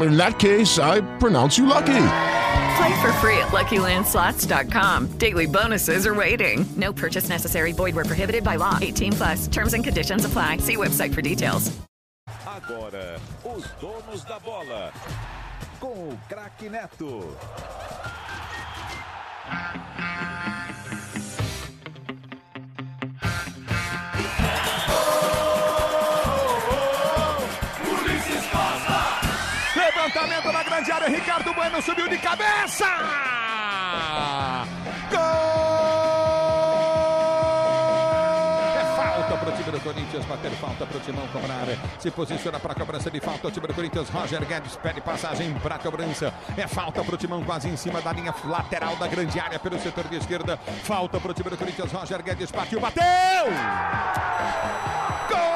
In that case, I pronounce you lucky. Play for free at LuckyLandSlots.com. Daily bonuses are waiting. No purchase necessary. Void where prohibited by law. 18 plus. Terms and conditions apply. See website for details. Agora, os donos da bola. Com o craque Neto. Ricardo Bueno subiu de cabeça! Gol! É falta para o time do Corinthians, bater falta para o Timão cobrar. Se posiciona para cobrança de falta. O time do Corinthians, Roger Guedes pede passagem para cobrança. É falta para o Timão, quase em cima da linha lateral da grande área pelo setor de esquerda. Falta para o time do Corinthians, Roger Guedes partiu, bateu! Gol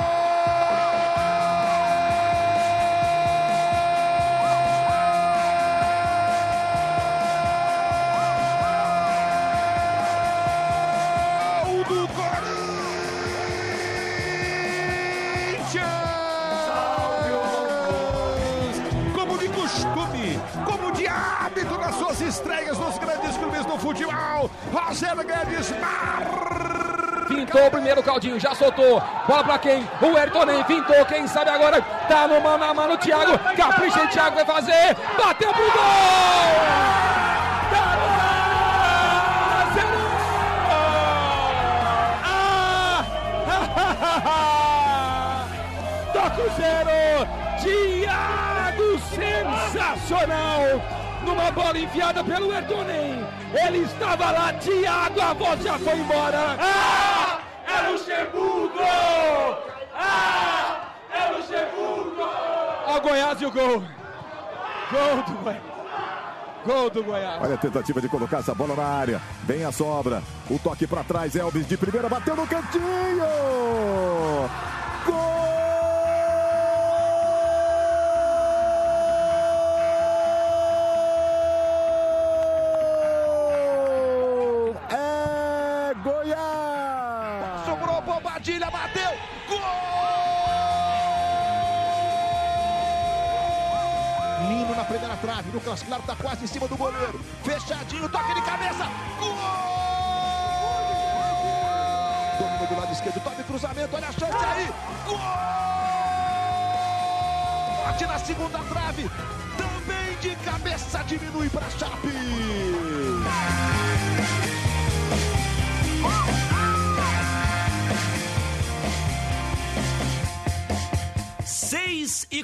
nas suas estreias nos grandes clubes do futebol, Roger Guedes. Pintou o primeiro Caldinho, já soltou. Bola pra quem? O Ayrton nem pintou. Quem sabe agora? Tá no mano a mano, Thiago. Capricha, Thiago vai fazer. Bateu pro gol! Tá! Ah! Toca o zero! Thiago, sensacional! Numa bola enviada pelo Erdonen. Ele estava lá, Thiago, a voz já foi embora. Ah! É Luxemburgo! Ah! É Luxemburgo! Ó, Goiás e o gol. Gol do Goiás. Gol do Goiás. Olha a tentativa de colocar essa bola na área. Vem a sobra. O toque para trás. Elvis de primeira bateu no cantinho. Cruzamento, olha a chance aí. Gol! Bate na segunda trave. Também de cabeça diminui para Chape.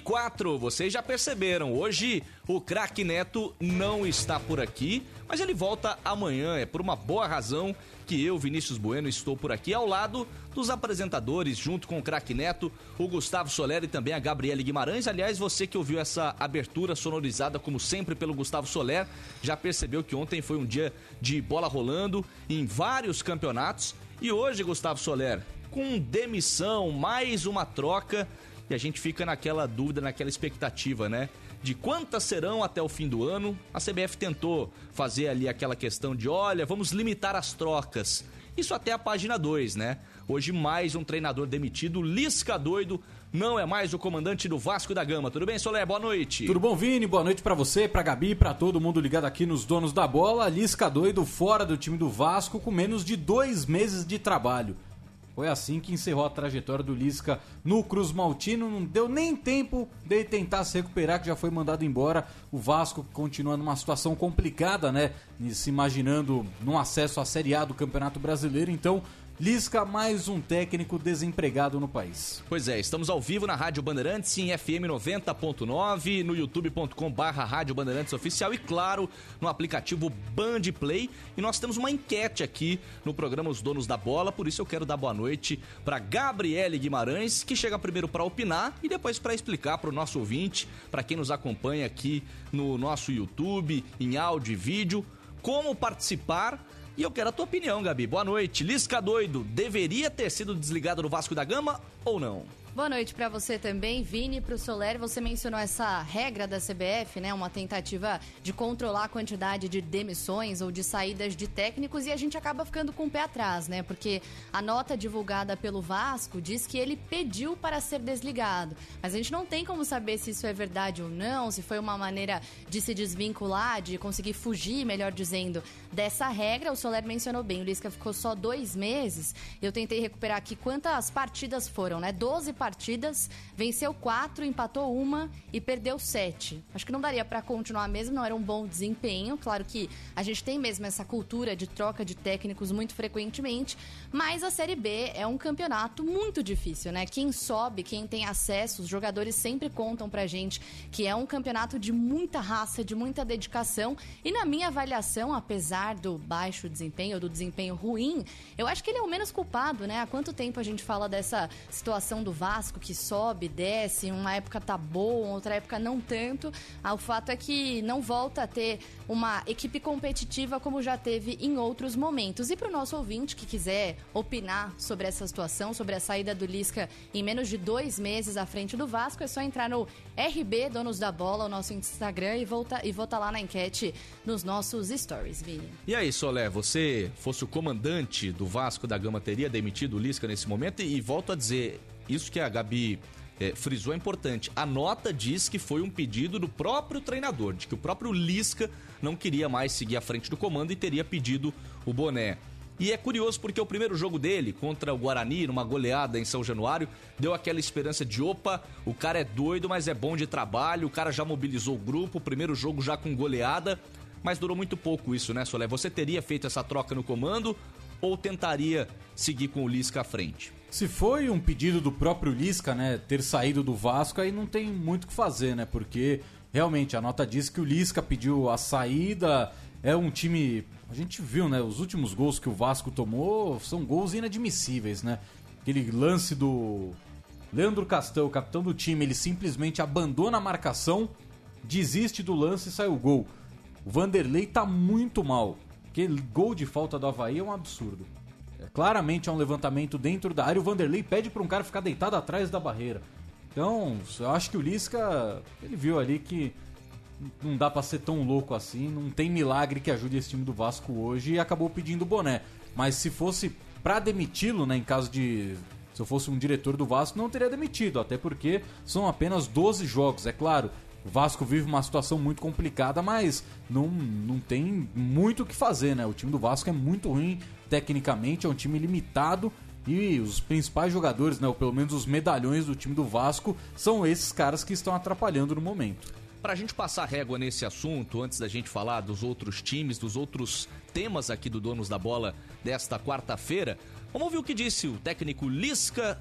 6 e 4, vocês já perceberam, hoje o craque Neto não está por aqui, mas ele volta amanhã, é por uma boa razão que eu, Vinícius Bueno, estou por aqui ao lado dos apresentadores, junto com o craque Neto, o Gustavo Soler e também a Gabriele Guimarães. Aliás, você que ouviu essa abertura sonorizada, como sempre, pelo Gustavo Soler, já percebeu que ontem foi um dia de bola rolando em vários campeonatos. E hoje, Gustavo Soler, com demissão, mais uma troca, e a gente fica naquela dúvida, naquela expectativa, né? De quantas serão até o fim do ano. A CBF tentou fazer ali aquela questão de, olha, vamos limitar as trocas. Isso até a página 2, né? Hoje mais um treinador demitido, Lisca doido, não é mais o comandante do Vasco da Gama. Tudo bem, Soler? Boa noite. Tudo bom, Vini? Boa noite pra você, pra Gabi, pra todo mundo ligado aqui nos donos da bola. Lisca doido fora do time do Vasco com menos de dois meses de trabalho. Foi assim que encerrou a trajetória do Lisca no Cruz Maltino. Não deu nem tempo de ele tentar se recuperar, que já foi mandado embora. O Vasco continua numa situação complicada, né? Se imaginando num acesso à Série A do Campeonato Brasileiro. Então, Lisca, mais um técnico desempregado no país. Pois é, estamos ao vivo na Rádio Bandeirantes em FM 90.9, no youtube.com barra Rádio Bandeirantes Oficial e, claro, no aplicativo Band Play. E nós temos uma enquete aqui no programa Os Donos da Bola, por isso eu quero dar boa noite para Gabriele Guimarães, que chega primeiro para opinar e depois para explicar para o nosso ouvinte, para quem nos acompanha aqui no nosso YouTube, em áudio e vídeo, como participar e eu quero a tua opinião, Gabi. Boa noite. Lisca doido, deveria ter sido desligado do Vasco da Gama ou não? Boa noite para você também, Vini, para o Soler. Você mencionou essa regra da CBF, né? Uma tentativa de controlar a quantidade de demissões ou de saídas de técnicos e a gente acaba ficando com o pé atrás, né? Porque a nota divulgada pelo Vasco diz que ele pediu para ser desligado. Mas a gente não tem como saber se isso é verdade ou não, se foi uma maneira de se desvincular, de conseguir fugir, melhor dizendo, dessa regra. O Soler mencionou bem, o Lisca ficou só dois meses. Eu tentei recuperar aqui quantas partidas foram, né? 12 partidas partidas, venceu quatro, empatou uma e perdeu sete. Acho que não daria para continuar mesmo, não era um bom desempenho. Claro que a gente tem mesmo essa cultura de troca de técnicos muito frequentemente, mas a Série B é um campeonato muito difícil, né? Quem sobe, quem tem acesso, os jogadores sempre contam pra gente que é um campeonato de muita raça, de muita dedicação. E na minha avaliação, apesar do baixo desempenho, do desempenho ruim, eu acho que ele é o menos culpado, né? Há quanto tempo a gente fala dessa situação do VAR? Vasco que sobe, desce, uma época tá bom, outra época não tanto. Ah, o fato é que não volta a ter uma equipe competitiva como já teve em outros momentos. E para o nosso ouvinte que quiser opinar sobre essa situação, sobre a saída do Lisca em menos de dois meses à frente do Vasco, é só entrar no RB Donos da Bola, o nosso Instagram, e, volta, e votar lá na enquete nos nossos stories, Vini. E aí, Solé, você fosse o comandante do Vasco da Gama, teria demitido o Lisca nesse momento? E, e volto a dizer, isso que a Gabi é, frisou é importante. A nota diz que foi um pedido do próprio treinador, de que o próprio Lisca não queria mais seguir à frente do comando e teria pedido o boné. E é curioso porque o primeiro jogo dele contra o Guarani, numa goleada em São Januário, deu aquela esperança de opa, o cara é doido, mas é bom de trabalho, o cara já mobilizou o grupo, o primeiro jogo já com goleada, mas durou muito pouco isso, né, Solé? Você teria feito essa troca no comando ou tentaria seguir com o Lisca à frente? Se foi um pedido do próprio Lisca, né, ter saído do Vasco, aí não tem muito o que fazer, né? Porque realmente a nota diz que o Lisca pediu a saída, é um time, a gente viu, né, os últimos gols que o Vasco tomou são gols inadmissíveis, né? Aquele lance do Leandro Castão, capitão do time, ele simplesmente abandona a marcação, desiste do lance e sai o gol. O Vanderlei tá muito mal. Aquele gol de falta do Havaí é um absurdo. Claramente é um levantamento dentro da área. O Vanderlei pede para um cara ficar deitado atrás da barreira. Então, eu acho que o Lisca, ele viu ali que não dá para ser tão louco assim, não tem milagre que ajude esse time do Vasco hoje e acabou pedindo boné. Mas se fosse para demiti-lo, né, em caso de se eu fosse um diretor do Vasco, não teria demitido, até porque são apenas 12 jogos, é claro. O Vasco vive uma situação muito complicada, mas não, não tem muito o que fazer, né? O time do Vasco é muito ruim tecnicamente, é um time limitado e os principais jogadores, né, ou pelo menos os medalhões do time do Vasco, são esses caras que estão atrapalhando no momento. Para a gente passar régua nesse assunto, antes da gente falar dos outros times, dos outros temas aqui do Donos da Bola desta quarta-feira, vamos ouvir o que disse o técnico Lisca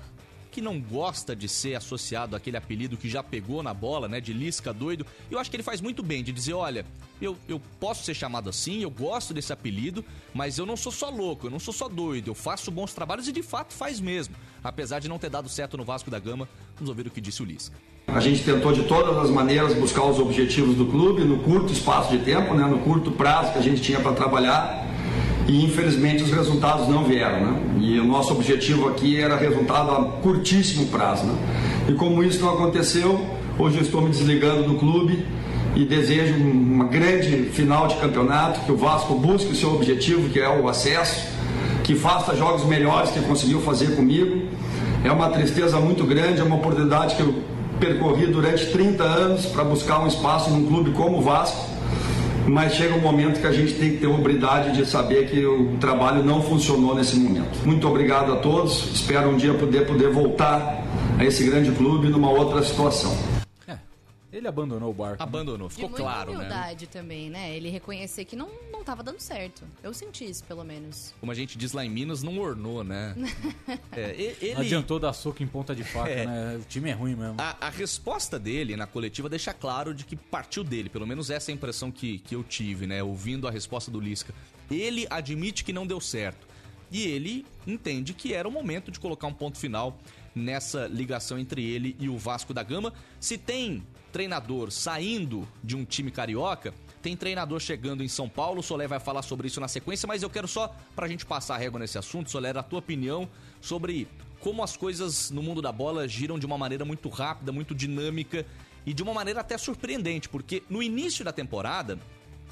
que não gosta de ser associado àquele apelido que já pegou na bola, né? De Lisca doido. Eu acho que ele faz muito bem de dizer: olha, eu, eu posso ser chamado assim, eu gosto desse apelido, mas eu não sou só louco, eu não sou só doido, eu faço bons trabalhos e de fato faz mesmo. Apesar de não ter dado certo no Vasco da Gama, vamos ouvir o que disse o Lisca. A gente tentou de todas as maneiras buscar os objetivos do clube no curto espaço de tempo, né, no curto prazo que a gente tinha para trabalhar e infelizmente os resultados não vieram. Né? E o nosso objetivo aqui era resultado a curtíssimo prazo. Né? E como isso não aconteceu, hoje eu estou me desligando do clube e desejo uma grande final de campeonato, que o Vasco busque o seu objetivo, que é o acesso, que faça jogos melhores que conseguiu fazer comigo. É uma tristeza muito grande, é uma oportunidade que eu percorri durante 30 anos para buscar um espaço num clube como o Vasco mas chega um momento que a gente tem que ter hombridade de saber que o trabalho não funcionou nesse momento. Muito obrigado a todos, espero um dia poder, poder voltar a esse grande clube numa outra situação. Ele abandonou o barco. Abandonou, ficou de claro, muita né? humildade também, né? Ele reconhecer que não, não tava dando certo. Eu senti isso, pelo menos. Como a gente diz lá em Minas, não ornou, né? É, ele... Não adiantou dar soco em ponta de faca, É. né? O time é ruim mesmo. A, a resposta dele na coletiva deixa claro de que partiu dele, pelo menos essa é a impressão que, que eu tive, né? Ouvindo a resposta do Lisca. Ele admite que não deu certo. E ele entende que era o momento de colocar um ponto final nessa ligação entre ele e o Vasco da Gama. Se tem treinador saindo de um time carioca, tem treinador chegando em São Paulo. O Soler vai falar sobre isso na sequência, mas eu quero só, pra gente passar a régua nesse assunto, Soler, a tua opinião sobre como as coisas no mundo da bola giram de uma maneira muito rápida, muito dinâmica e de uma maneira até surpreendente, porque no início da temporada,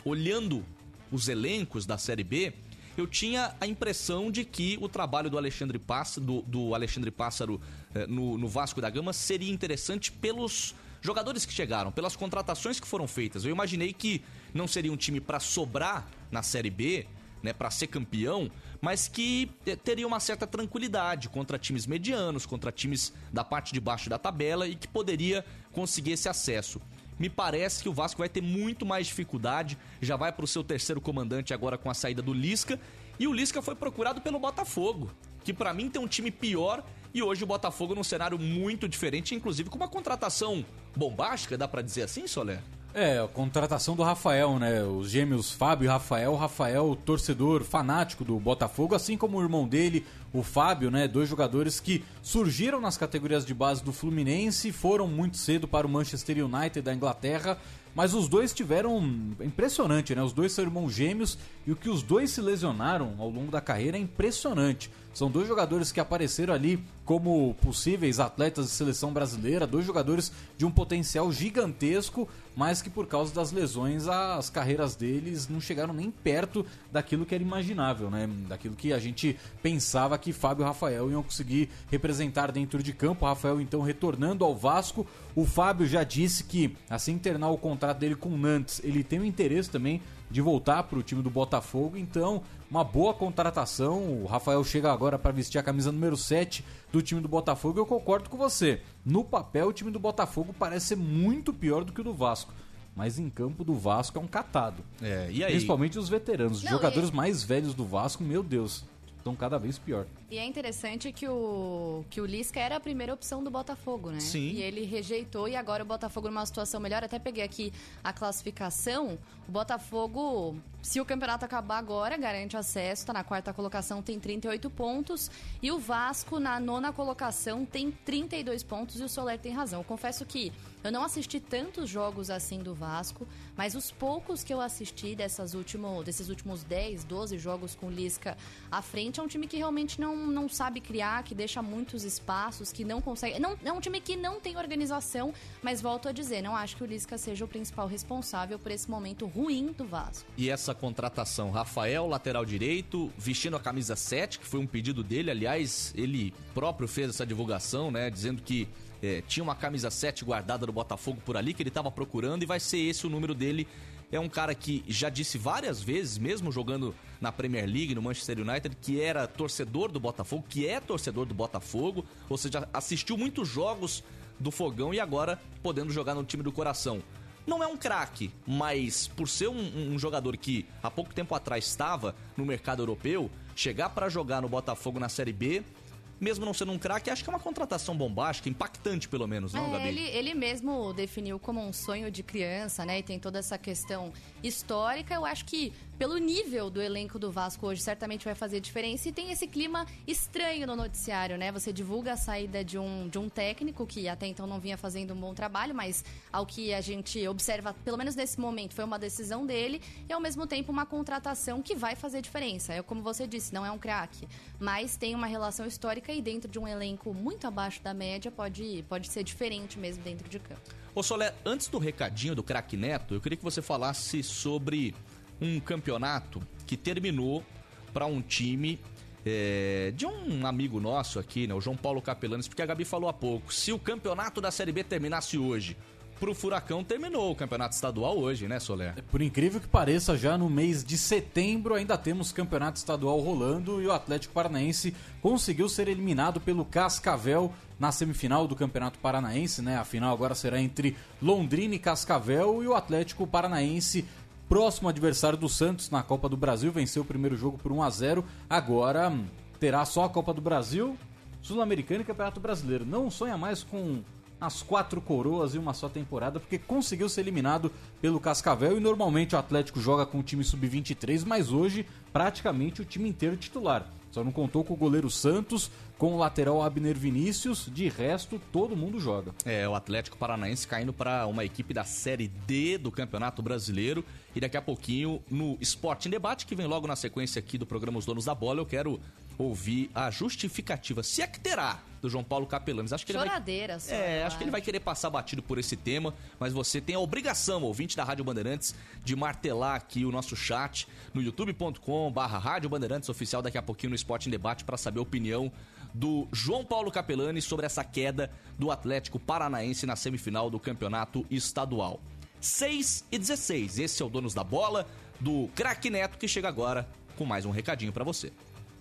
olhando os elencos da Série B, eu tinha a impressão de que o trabalho do Alexandre Pássaro, do, do Alexandre Pássaro eh, no, no Vasco da Gama seria interessante pelos jogadores que chegaram, pelas contratações que foram feitas. Eu imaginei que não seria um time para sobrar na Série B, né, para ser campeão, mas que teria uma certa tranquilidade contra times medianos, contra times da parte de baixo da tabela e que poderia conseguir esse acesso. Me parece que o Vasco vai ter muito mais dificuldade, já vai para o seu terceiro comandante agora com a saída do Lisca, e o Lisca foi procurado pelo Botafogo, que para mim tem um time pior e hoje o Botafogo num cenário muito diferente, inclusive com uma contratação bombástica, dá para dizer assim, Soler? É, a contratação do Rafael, né? Os gêmeos Fábio e Rafael. Rafael, torcedor fanático do Botafogo, assim como o irmão dele, o Fábio, né? Dois jogadores que surgiram nas categorias de base do Fluminense, foram muito cedo para o Manchester United da Inglaterra, mas os dois tiveram. Impressionante, né? Os dois são irmãos gêmeos e o que os dois se lesionaram ao longo da carreira é impressionante. São dois jogadores que apareceram ali como possíveis atletas de seleção brasileira, dois jogadores de um potencial gigantesco, mas que por causa das lesões as carreiras deles não chegaram nem perto daquilo que era imaginável, né? Daquilo que a gente pensava que Fábio e Rafael iam conseguir representar dentro de campo. O Rafael então retornando ao Vasco. O Fábio já disse que assim que terminar o contrato dele com o Nantes, ele tem o interesse também de voltar para o time do Botafogo. Então, uma boa contratação. O Rafael chega agora para vestir a camisa número 7 do time do Botafogo. Eu concordo com você. No papel, o time do Botafogo parece ser muito pior do que o do Vasco. Mas em campo do Vasco é um catado. É, e aí? Principalmente os veteranos. Os Não, jogadores e- mais velhos do Vasco, meu Deus, estão cada vez pior. E é interessante que o, que o Lisca era a primeira opção do Botafogo, né? Sim. E ele rejeitou e agora o Botafogo numa situação melhor. Até peguei aqui a classificação. O Botafogo, se o campeonato acabar agora, garante acesso, tá na quarta colocação, tem 38 pontos. E o Vasco, na nona colocação, tem 32 pontos e o Soler tem razão. Eu confesso que eu não assisti tantos jogos assim do Vasco, mas os poucos que eu assisti dessas último, desses últimos 10, 12 jogos com o Lisca à frente, é um time que realmente não, não sabe criar, que deixa muitos espaços, que não consegue. Não, é um time que não tem organização, mas volto a dizer, não acho que o Lisca seja o principal responsável por esse momento ruim do Vasco. E essa contratação, Rafael, lateral direito, vestindo a camisa 7, que foi um pedido dele, aliás, ele próprio fez essa divulgação, né, dizendo que eh, tinha uma camisa 7 guardada do Botafogo por ali, que ele estava procurando, e vai ser esse o número dele. É um cara que já disse várias vezes, mesmo jogando na Premier League, no Manchester United, que era torcedor do Botafogo, que é torcedor do Botafogo, ou seja, assistiu muitos jogos do Fogão e agora podendo jogar no time do coração. Não é um craque, mas por ser um, um jogador que há pouco tempo atrás estava no mercado europeu, chegar para jogar no Botafogo na Série B, mesmo não sendo um craque, acho que é uma contratação bombástica, impactante pelo menos, não, É, Gabi? ele, ele mesmo definiu como um sonho de criança, né? E tem toda essa questão histórica. Eu acho que pelo nível do elenco do Vasco hoje, certamente vai fazer diferença. E tem esse clima estranho no noticiário, né? Você divulga a saída de um, de um técnico que até então não vinha fazendo um bom trabalho, mas ao que a gente observa, pelo menos nesse momento, foi uma decisão dele e ao mesmo tempo uma contratação que vai fazer diferença. É como você disse, não é um craque, mas tem uma relação histórica e dentro de um elenco muito abaixo da média pode, pode ser diferente mesmo dentro de campo. Ô Soler, antes do recadinho do craque Neto, eu queria que você falasse sobre um campeonato que terminou para um time é, de um amigo nosso aqui, né, o João Paulo Capelanes, porque a Gabi falou há pouco, se o campeonato da Série B terminasse hoje, pro Furacão terminou o campeonato estadual hoje, né, Soler? Por incrível que pareça, já no mês de setembro ainda temos campeonato estadual rolando e o Atlético Paranaense conseguiu ser eliminado pelo Cascavel na semifinal do Campeonato Paranaense, né? A final agora será entre Londrina e Cascavel e o Atlético Paranaense próximo adversário do Santos na Copa do Brasil. Venceu o primeiro jogo por 1 a 0 Agora hum, terá só a Copa do Brasil, Sul-Americana e Campeonato Brasileiro. Não sonha mais com as quatro coroas em uma só temporada, porque conseguiu ser eliminado pelo Cascavel e normalmente o Atlético joga com o time sub-23, mas hoje praticamente o time inteiro titular. Só não contou com o goleiro Santos, com o lateral Abner Vinícius, de resto todo mundo joga. É, o Atlético Paranaense caindo para uma equipe da Série D do Campeonato Brasileiro. E daqui a pouquinho, no Esporte em Debate, que vem logo na sequência aqui do programa Os Donos da Bola, eu quero ouvir a justificativa, se é que terá, do João Paulo Capelanes. Acho que ele vai... Choradeira, É, eu acho que ele vai querer passar batido por esse tema, mas você tem a obrigação, ouvinte da Rádio Bandeirantes, de martelar aqui o nosso chat no youtube.com barra Rádio Bandeirantes Oficial, daqui a pouquinho no Esporte em Debate, para saber a opinião do João Paulo Capelani sobre essa queda do Atlético Paranaense na semifinal do Campeonato Estadual. 6 e 16, esse é o Donos da Bola, do Craque Neto, que chega agora com mais um recadinho para você.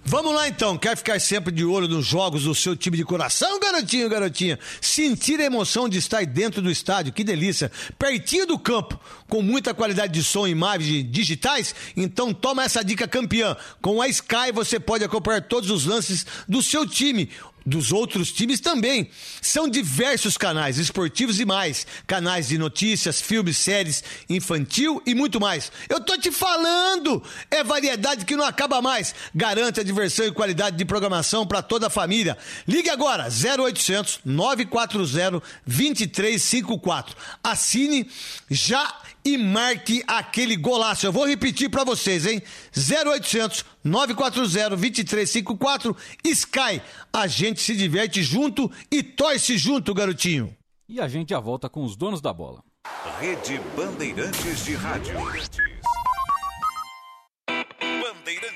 Vamos lá então, quer ficar sempre de olho nos jogos do seu time de coração, garotinho, garotinha? Sentir a emoção de estar dentro do estádio, que delícia! Pertinho do campo, com muita qualidade de som e imagens digitais? Então toma essa dica campeã. Com a Sky você pode acompanhar todos os lances do seu time dos outros times também. São diversos canais esportivos e mais, canais de notícias, filmes, séries, infantil e muito mais. Eu tô te falando, é variedade que não acaba mais. Garante a diversão e qualidade de programação para toda a família. Ligue agora 0800 940 2354. Assine já e marque aquele golaço. Eu vou repetir para vocês, hein? 0800 940 2354 Sky. A gente se diverte junto e torce junto, garotinho. E a gente já volta com os donos da bola. Rede Bandeirantes de Rádio.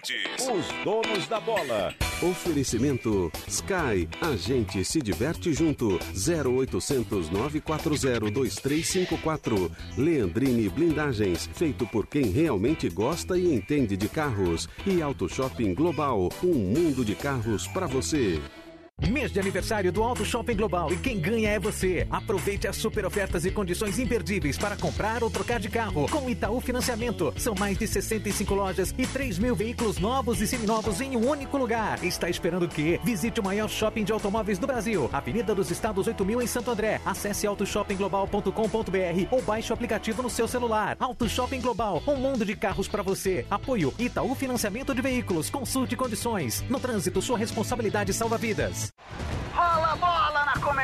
Os donos da bola. Oferecimento Sky. A gente se diverte junto. 0800 940 2354. Leandrine Blindagens. Feito por quem realmente gosta e entende de carros. E Auto Shopping Global. Um mundo de carros para você. Mês de aniversário do Auto Shopping Global e quem ganha é você. Aproveite as super ofertas e condições imperdíveis para comprar ou trocar de carro com Itaú Financiamento. São mais de 65 lojas e 3 mil veículos novos e seminovos em um único lugar. Está esperando o quê? Visite o maior shopping de automóveis do Brasil. Avenida dos Estados 8000 em Santo André. Acesse autoshoppingglobal.com.br ou baixe o aplicativo no seu celular. Auto Shopping Global, um mundo de carros para você. Apoio Itaú Financiamento de Veículos. Consulte condições. No trânsito, sua responsabilidade salva vidas. Rola bola na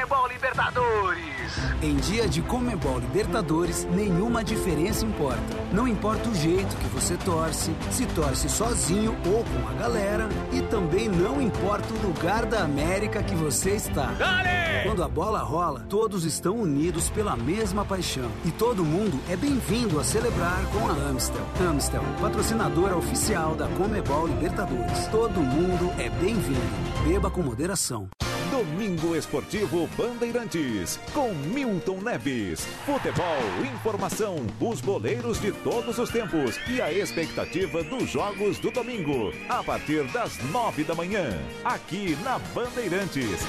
Comebol Libertadores. Em dia de Comebol Libertadores, nenhuma diferença importa. Não importa o jeito que você torce, se torce sozinho ou com a galera, e também não importa o lugar da América que você está. Dale! Quando a bola rola, todos estão unidos pela mesma paixão. E todo mundo é bem-vindo a celebrar com a Amstel. Amstel, patrocinadora oficial da Comebol Libertadores. Todo mundo é bem-vindo. Beba com moderação. Domingo Esportivo Bandeirantes, com Milton Neves. Futebol, informação, os boleiros de todos os tempos e a expectativa dos jogos do domingo, a partir das nove da manhã, aqui na Bandeirantes.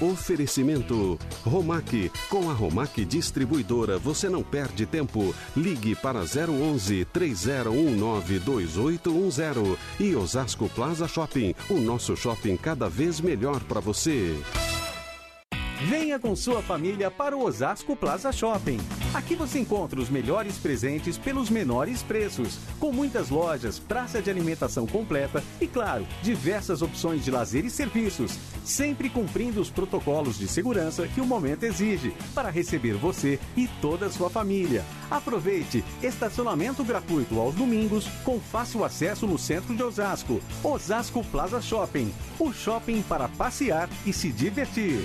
Oferecimento Romac. Com a Romac Distribuidora você não perde tempo. Ligue para 011 3019 2810 e Osasco Plaza Shopping. O nosso shopping cada vez melhor para você. Venha com sua família para o Osasco Plaza Shopping. Aqui você encontra os melhores presentes pelos menores preços, com muitas lojas, praça de alimentação completa e, claro, diversas opções de lazer e serviços, sempre cumprindo os protocolos de segurança que o momento exige para receber você e toda a sua família. Aproveite estacionamento gratuito aos domingos com fácil acesso no centro de Osasco. Osasco Plaza Shopping, o shopping para passear e se divertir.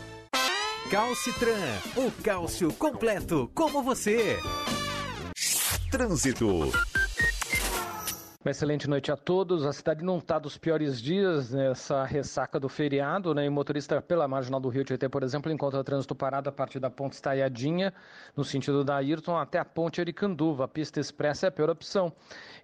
Calcitran, o cálcio completo como você. Trânsito. Uma excelente noite a todos. A cidade não está dos piores dias nessa ressaca do feriado, né? E o motorista pela marginal do Rio Tietê, por exemplo, encontra trânsito parado a partir da ponte Estaiadinha, no sentido da Ayrton, até a ponte Aricanduva. A pista expressa é a pior opção.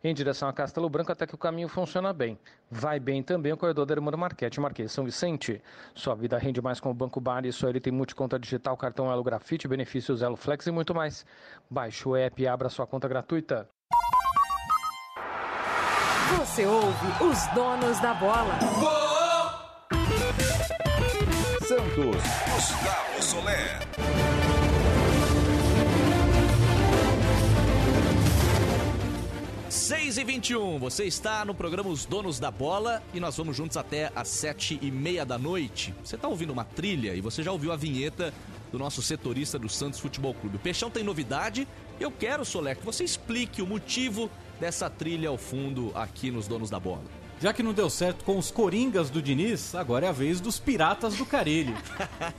Em direção a Castelo Branco, até que o caminho funciona bem. Vai bem também o corredor da Irmã Marquete, Marquês São Vicente. Sua vida rende mais com o Banco Bar e sua ele tem multiconta digital, cartão Elo Grafite, benefícios Elo Flex e muito mais. Baixe o app e abra sua conta gratuita. Você ouve os donos da bola. Santos. Gustavo Soler. Seis e 21, você está no programa Os Donos da Bola e nós vamos juntos até às sete e meia da noite. Você está ouvindo uma trilha e você já ouviu a vinheta do nosso setorista do Santos Futebol Clube. O Peixão tem novidade eu quero, Soler, que você explique o motivo dessa trilha ao fundo aqui nos Donos da Bola. Já que não deu certo com os Coringas do Diniz, agora é a vez dos Piratas do Carilho.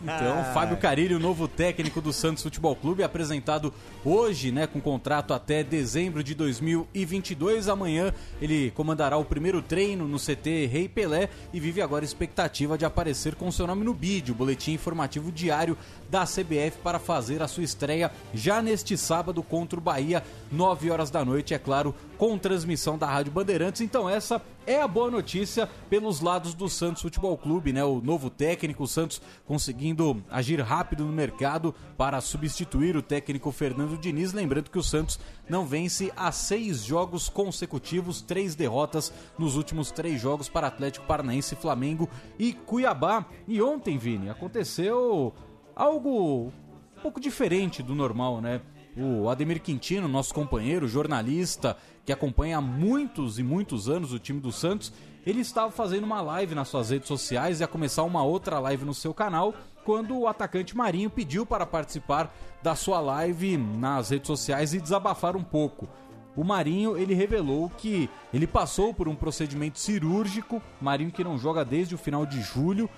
Então, Fábio Carilho, novo técnico do Santos Futebol Clube, apresentado hoje, né, com contrato até dezembro de 2022. Amanhã ele comandará o primeiro treino no CT Rei Pelé e vive agora a expectativa de aparecer com seu nome no BID, o boletim informativo diário da CBF para fazer a sua estreia já neste sábado contra o Bahia, 9 horas da noite, é claro, com transmissão da Rádio Bandeirantes. Então essa é a boa notícia pelos lados do Santos Futebol Clube, né? O novo técnico, o Santos conseguindo agir rápido no mercado para substituir o técnico Fernando Diniz. Lembrando que o Santos não vence há seis jogos consecutivos, três derrotas nos últimos três jogos para Atlético Paranaense, Flamengo e Cuiabá. E ontem, Vini, aconteceu algo um pouco diferente do normal, né? O Ademir Quintino, nosso companheiro, jornalista, que acompanha há muitos e muitos anos o time do Santos, ele estava fazendo uma live nas suas redes sociais, ia começar uma outra live no seu canal, quando o atacante Marinho pediu para participar da sua live nas redes sociais e desabafar um pouco. O Marinho, ele revelou que ele passou por um procedimento cirúrgico, Marinho que não joga desde o final de julho,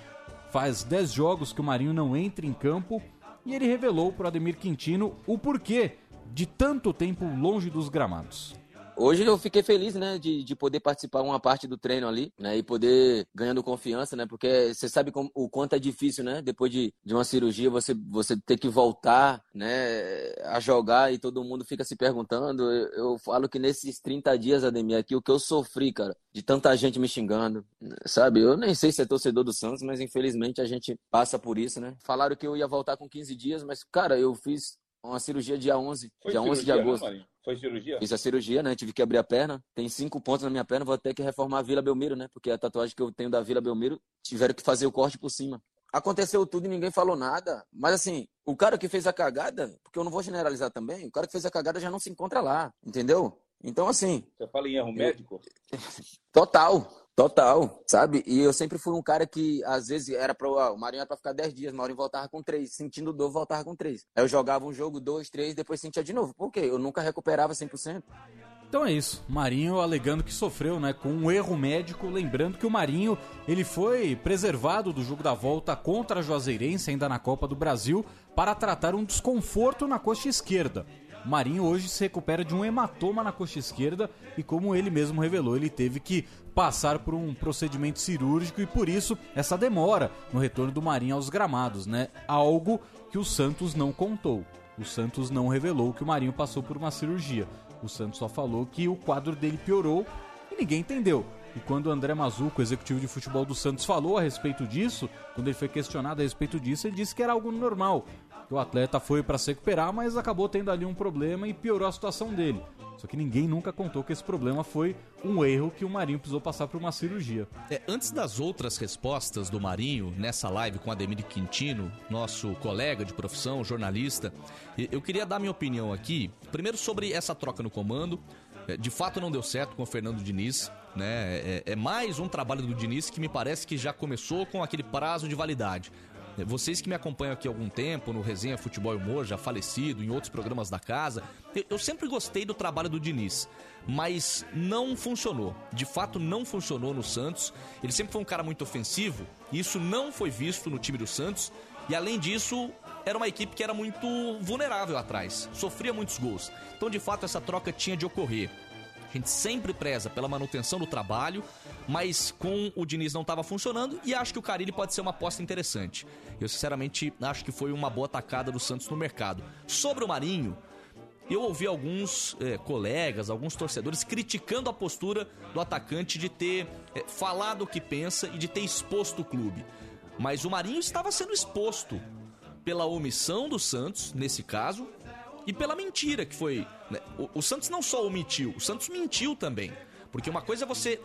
faz 10 jogos que o Marinho não entra em campo, e ele revelou para Ademir Quintino o porquê de tanto tempo longe dos gramados. Hoje eu fiquei feliz, né, de, de poder participar uma parte do treino ali, né, e poder ganhando confiança, né, porque você sabe como, o quanto é difícil, né, depois de, de uma cirurgia você, você ter que voltar, né, a jogar e todo mundo fica se perguntando. Eu, eu falo que nesses 30 dias, Ademir, aqui, o que eu sofri, cara, de tanta gente me xingando, sabe? Eu nem sei se é torcedor do Santos, mas infelizmente a gente passa por isso, né? Falaram que eu ia voltar com 15 dias, mas, cara, eu fiz uma cirurgia dia 11, Foi dia 11 de cirurgia, né, agosto. Marinho? Foi cirurgia? Fiz a cirurgia, né? Tive que abrir a perna. Tem cinco pontos na minha perna, vou ter que reformar a Vila Belmiro, né? Porque a tatuagem que eu tenho da Vila Belmiro, tiveram que fazer o corte por cima. Aconteceu tudo e ninguém falou nada. Mas assim, o cara que fez a cagada, porque eu não vou generalizar também, o cara que fez a cagada já não se encontra lá, entendeu? Então, assim, Você fala em erro médico? Total, total, sabe? E eu sempre fui um cara que, às vezes, era ah, o Marinho era pra ficar 10 dias, o Marinho voltava com 3. Sentindo dor, voltava com 3. Aí eu jogava um jogo, 2, 3, depois sentia de novo. Por quê? Eu nunca recuperava 100%. Então é isso, Marinho alegando que sofreu, né, com um erro médico, lembrando que o Marinho, ele foi preservado do jogo da volta contra a Juazeirense, ainda na Copa do Brasil, para tratar um desconforto na coxa esquerda. Marinho hoje se recupera de um hematoma na coxa esquerda e como ele mesmo revelou, ele teve que passar por um procedimento cirúrgico e por isso essa demora no retorno do Marinho aos gramados, né? Algo que o Santos não contou. O Santos não revelou que o Marinho passou por uma cirurgia. O Santos só falou que o quadro dele piorou e ninguém entendeu. E quando o André Mazuco, executivo de futebol do Santos, falou a respeito disso, quando ele foi questionado a respeito disso, ele disse que era algo normal. O atleta foi para se recuperar, mas acabou tendo ali um problema e piorou a situação dele. Só que ninguém nunca contou que esse problema foi um erro que o Marinho precisou passar por uma cirurgia. É, antes das outras respostas do Marinho nessa live com Ademir Quintino, nosso colega de profissão, jornalista, eu queria dar minha opinião aqui. Primeiro sobre essa troca no comando. É, De fato não deu certo com o Fernando Diniz, né? É, é mais um trabalho do Diniz que me parece que já começou com aquele prazo de validade. É, Vocês que me acompanham aqui há algum tempo no Resenha Futebol e Humor, já falecido, em outros programas da casa, eu, sempre gostei do trabalho do Diniz, mas não funcionou. De fato, não funcionou no Santos. Ele sempre foi um cara muito ofensivo, e isso não foi visto no time do Santos. E além disso, era uma equipe que era muito vulnerável atrás, sofria muitos gols. Então, de fato, essa troca tinha de ocorrer. A gente sempre preza pela manutenção do trabalho, mas com o Diniz não estava funcionando e acho que o Carilli pode ser uma aposta interessante. Eu, sinceramente, acho que foi uma boa tacada do Santos no mercado. Sobre o Marinho, eu ouvi alguns eh, colegas, alguns torcedores criticando a postura do atacante de ter eh, falado o que pensa e de ter exposto o clube. Mas o Marinho estava sendo exposto pela omissão do Santos, nesse caso, e pela mentira que foi. né? O, o Santos não só omitiu, o Santos mentiu também. Porque uma coisa é você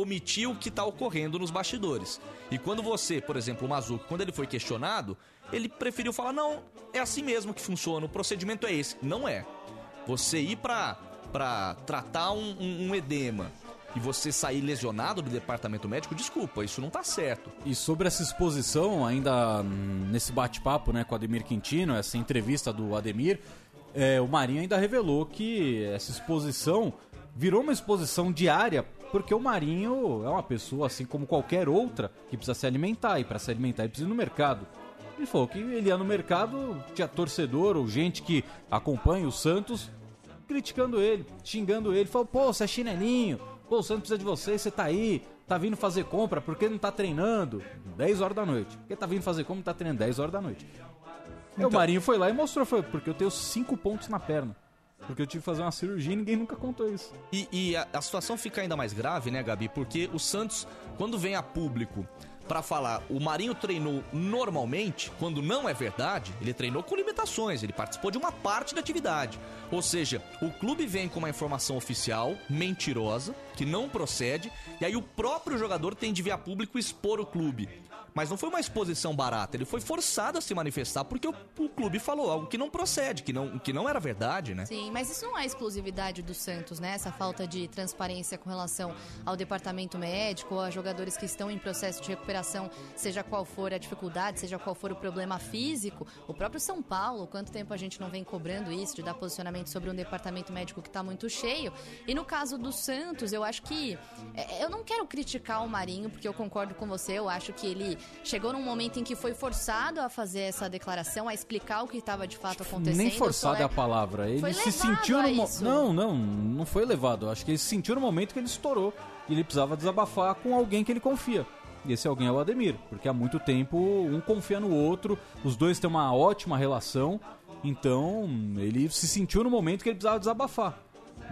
omitir o que está ocorrendo nos bastidores. E quando você, por exemplo, o Mazuco, quando ele foi questionado, ele preferiu falar: não, é assim mesmo que funciona, o procedimento é esse. Não é. Você ir pra tratar um, um- um edema e você sair lesionado do departamento médico, desculpa, isso não tá certo. E sobre essa exposição, ainda nesse bate-papo né, com o Ademir Quintino, essa entrevista do Ademir, é, o Marinho ainda revelou que essa exposição virou uma exposição diária porque o Marinho é uma pessoa, assim como qualquer outra, que precisa se alimentar, e para se alimentar ele precisa ir no mercado. Ele falou que ele ia no mercado, tinha torcedor ou gente que acompanha o Santos criticando ele, xingando ele. Falou, pô, você é chinelinho, pô, o Santos precisa de você, você tá aí, tá vindo fazer compra, por que não tá treinando? 10 horas da noite. Por que tá vindo fazer compra, não tá treinando 10 horas da noite? Aí o Marinho foi lá e mostrou, foi, porque eu tenho 5 pontos na perna. Porque eu tive que fazer uma cirurgia e ninguém nunca contou isso. E, e a, a situação fica ainda mais grave, né, Gabi? Porque o Santos, quando vem a público pra falar, o Marinho treinou normalmente, quando não é verdade, ele treinou com limitações, ele participou de uma parte da atividade. Ou seja, o clube vem com uma informação oficial, mentirosa, que não procede, e aí o próprio jogador tem de vir a público expor o clube. Mas não foi uma exposição barata, ele foi forçado a se manifestar porque o, o clube falou algo que não procede, que não, que não era verdade, né? Sim, mas isso não é exclusividade do Santos, né? Essa falta de transparência com relação ao departamento médico a jogadores que estão em processo de recuperação, seja qual for a dificuldade, seja qual for o problema físico. O próprio São Paulo, quanto tempo a gente não vem cobrando isso, de dar posicionamento sobre um departamento médico que está muito cheio. E no caso do Santos, eu acho que. é, Eu não quero criticar o Marinho, porque eu concordo com você, eu acho que ele chegou num momento em que foi forçado a fazer essa declaração, a explicar o que estava de fato acontecendo. Nem forçado é a palavra. Ele se sentiu no mo- isso. Não, não, não foi levado. Acho que ele se sentiu no momento que ele estourou. E ele precisava desabafar com alguém que ele confia. E esse alguém é o Ademir, porque há muito tempo um confia no outro, os dois têm uma ótima relação, então ele se sentiu no momento que ele precisava desabafar.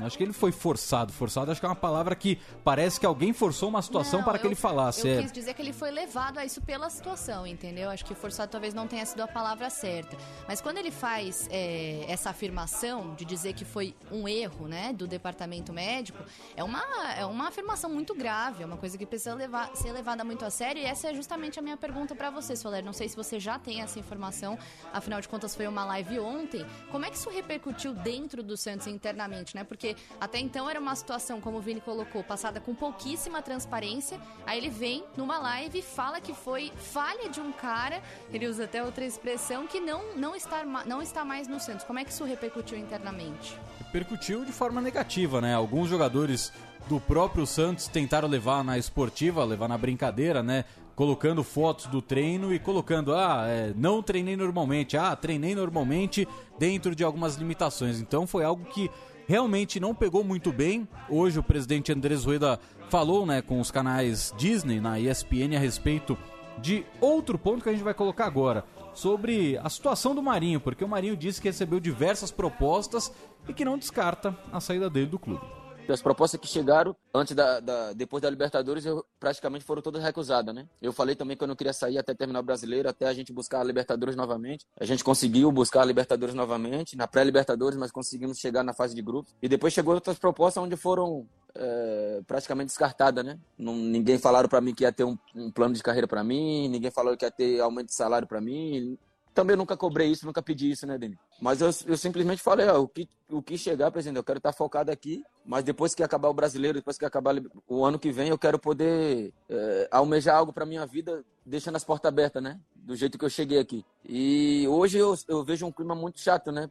Acho que ele foi forçado. Forçado acho que é uma palavra que parece que alguém forçou uma situação Não, para que eu- ele falasse. Eu É, quis dizer que ele foi levado a isso pela situação, entendeu? Acho que forçado talvez não tenha sido a palavra certa. Mas quando ele faz é, essa afirmação de dizer que foi um erro, né, do departamento médico, é uma, é uma afirmação muito grave, é uma coisa que precisa levar, ser levada muito a sério. E essa é justamente a minha pergunta para você, Soler. Não sei se você já tem essa informação, afinal de contas foi uma live ontem. Como é que isso repercutiu dentro do Santos internamente, né? Porque até então era uma situação, como o Vini colocou, passada com pouquíssima transparência. Aí ele vem numa live fala que foi falha de um cara, ele usa até outra expressão, que não, não, está, não está mais no Santos. Como é que isso repercutiu internamente? repercutiu de forma negativa, né? Alguns jogadores do próprio Santos tentaram levar na esportiva, levar na brincadeira, né? Colocando fotos do treino e colocando, ah, é, não treinei normalmente, ah, treinei normalmente dentro de algumas limitações. Então foi algo que realmente não pegou muito bem. Hoje o presidente Andrés Rueda falou, né, com os canais Disney na ESPN a respeito de outro ponto que a gente vai colocar agora, sobre a situação do Marinho, porque o Marinho disse que recebeu diversas propostas e que não descarta a saída dele do clube. As propostas que chegaram antes da, da- depois da Libertadores eu, praticamente foram todas recusadas, né? Eu falei também que eu não queria sair até terminar o Brasileiro, até a gente buscar a Libertadores novamente. A gente conseguiu buscar a Libertadores novamente, na pré-Libertadores, mas conseguimos chegar na fase de grupos. E depois chegou outras propostas onde foram é, praticamente descartadas, né? Não, ninguém falaram para mim que ia ter um, um plano de carreira para mim, ninguém falou que ia ter aumento de salário para mim. Também nunca cobrei isso, nunca pedi isso, né, Deni? Mas eu, eu simplesmente falei, ó, o que, o que chegar, presidente, eu quero estar focado aqui, mas depois que acabar o brasileiro, depois que acabar o ano que vem, eu quero poder é, almejar algo para minha vida, deixando as portas abertas, né? Do jeito que eu cheguei aqui. E hoje eu, eu vejo um clima muito chato, né?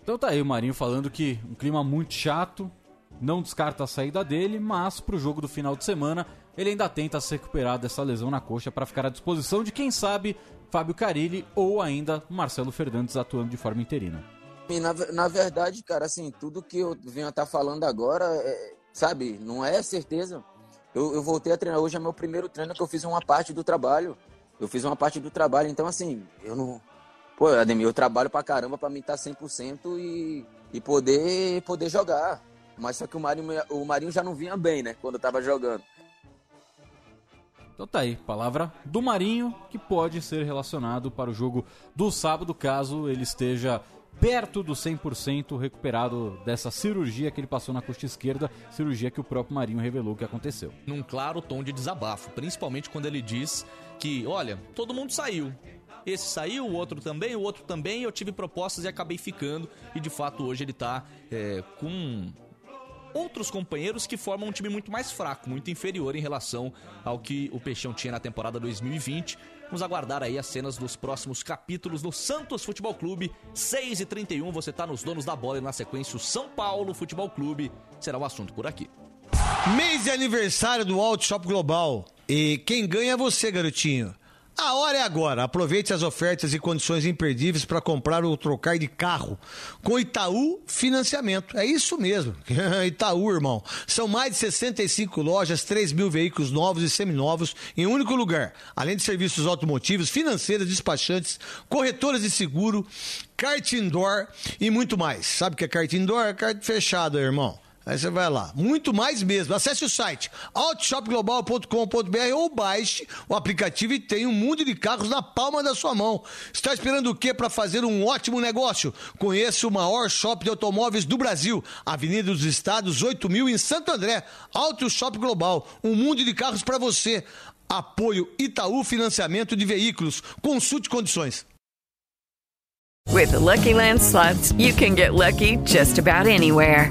Então tá aí o Marinho falando que um clima muito chato, não descarta a saída dele, mas pro jogo do final de semana ele ainda tenta se recuperar dessa lesão na coxa para ficar à disposição de quem sabe Fábio Carilli ou ainda Marcelo Fernandes atuando de forma interina. Na, na verdade, cara, assim, tudo que eu venho a estar falando agora, é, sabe, não é certeza. Eu, eu voltei a treinar hoje, é meu primeiro treino que eu fiz uma parte do trabalho. Eu fiz uma parte do trabalho, então assim, eu não. Pô, Ademir, eu trabalho pra caramba pra mim estar 100% e, e poder, poder jogar. Mas só que o Marinho, o Marinho já não vinha bem, né, quando eu tava jogando. Então tá aí, palavra do Marinho, que pode ser relacionado para o jogo do sábado, caso ele esteja perto do 100% recuperado dessa cirurgia que ele passou na costa esquerda, cirurgia que o próprio Marinho revelou que aconteceu. Num claro tom de desabafo, principalmente quando ele diz que, olha, todo mundo saiu. Esse saiu, o outro também, o outro também, eu tive propostas e acabei ficando. E de fato hoje ele tá é, com outros companheiros que formam um time muito mais fraco, muito inferior em relação ao que o Peixão tinha na temporada 2020. Vamos aguardar aí as cenas dos próximos capítulos no Santos Futebol Clube, 6 e 31 você tá nos donos da bola e na sequência o São Paulo Futebol Clube será o assunto por aqui. Mês de aniversário do Auto Shop Global. E quem ganha é você, garotinho. A hora é agora. Aproveite as ofertas e condições imperdíveis para comprar ou trocar de carro com Itaú Financiamento. É isso mesmo. Itaú, irmão. São mais de 65 lojas, 3 mil veículos novos e seminovos em um único lugar. Além de serviços automotivos, financeiras, despachantes, corretoras de seguro, kart indoor e muito mais. Sabe o que é kart indoor? É kart fechado, irmão. Aí você vai lá. Muito mais mesmo. Acesse o site autoshopglobal.com.br ou baixe o aplicativo e tem um mundo de carros na palma da sua mão. Está esperando o que para fazer um ótimo negócio? Conheça o maior shopping de automóveis do Brasil. Avenida dos Estados, 8000 em Santo André. Auto Shop Global. Um mundo de carros para você. Apoio Itaú Financiamento de Veículos. Consulte condições. With the Lucky Land slots, you can get lucky just about anywhere.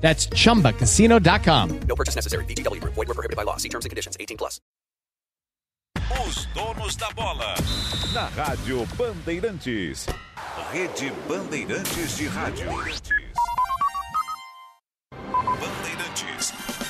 That's chumbacasino.com. No purchase necessary. VGW Group. Void were prohibited by law. See terms and conditions. 18 plus. Os donos da bola. Na Rádio Bandeirantes. Rede Bandeirantes de Rádio. Bandeirantes.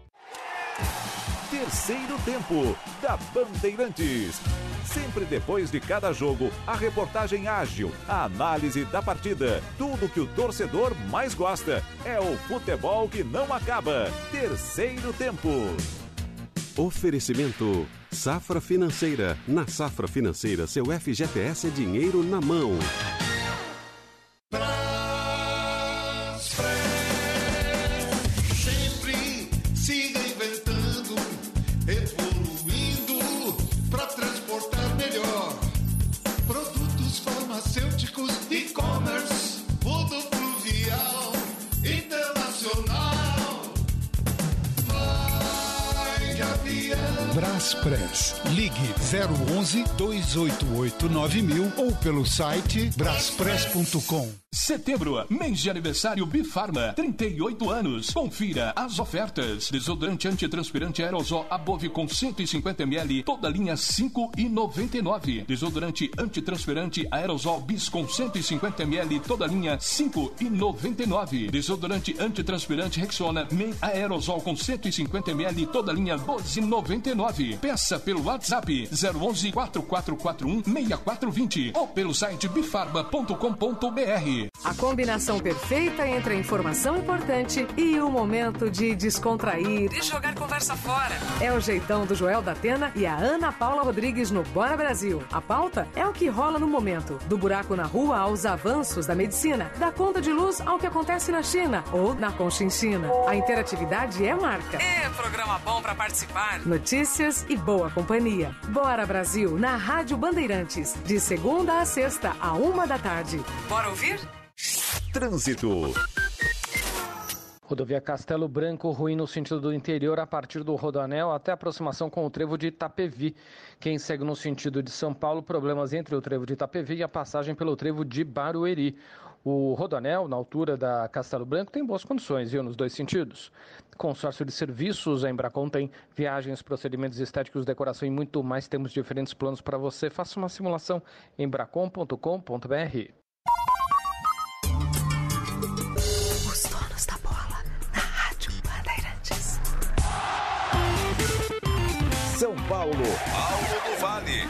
Terceiro tempo da Bandeirantes. Sempre depois de cada jogo, a reportagem ágil, a análise da partida, tudo que o torcedor mais gosta. É o futebol que não acaba. Terceiro tempo. Oferecimento Safra Financeira. Na Safra Financeira, seu FGTS é dinheiro na mão. Sempre Braspress. Ligue 011 288 9000 ou pelo site braspress.com. Setembro, mês de aniversário Bifarma, 38 anos. Confira as ofertas. Desodorante antitranspirante aerosol Above com 150 ml, toda linha 5,99. Desodorante antitranspirante aerosol Bis com 150 ml, toda linha 5,99. Desodorante antitranspirante Rexona Men aerosol com 150 ml, toda linha 12,99. Peça pelo WhatsApp 011 4441 6420 ou pelo site bifarma.com.br. A combinação perfeita entre a informação importante e o momento de descontrair e jogar conversa fora. É o jeitão do Joel da Atena e a Ana Paula Rodrigues no Bora Brasil. A pauta é o que rola no momento, do buraco na rua aos avanços da medicina, da conta de luz ao que acontece na China ou na Conchinchina. A interatividade é marca. É programa bom para participar. Notícias e boa companhia. Bora Brasil na Rádio Bandeirantes, de segunda a sexta, a uma da tarde. Bora ouvir? Trânsito. Rodovia Castelo Branco, ruim no sentido do interior, a partir do Rodoanel até a aproximação com o trevo de Itapevi. Quem segue no sentido de São Paulo, problemas entre o trevo de Itapevi e a passagem pelo trevo de Barueri. O Rodoanel, na altura da Castelo Branco, tem boas condições, viu, nos dois sentidos. Consórcio de serviços, a Embracon tem viagens, procedimentos estéticos, decoração e muito mais. Temos diferentes planos para você. Faça uma simulação em embracon.com.br. São Paulo. Alto do Vale.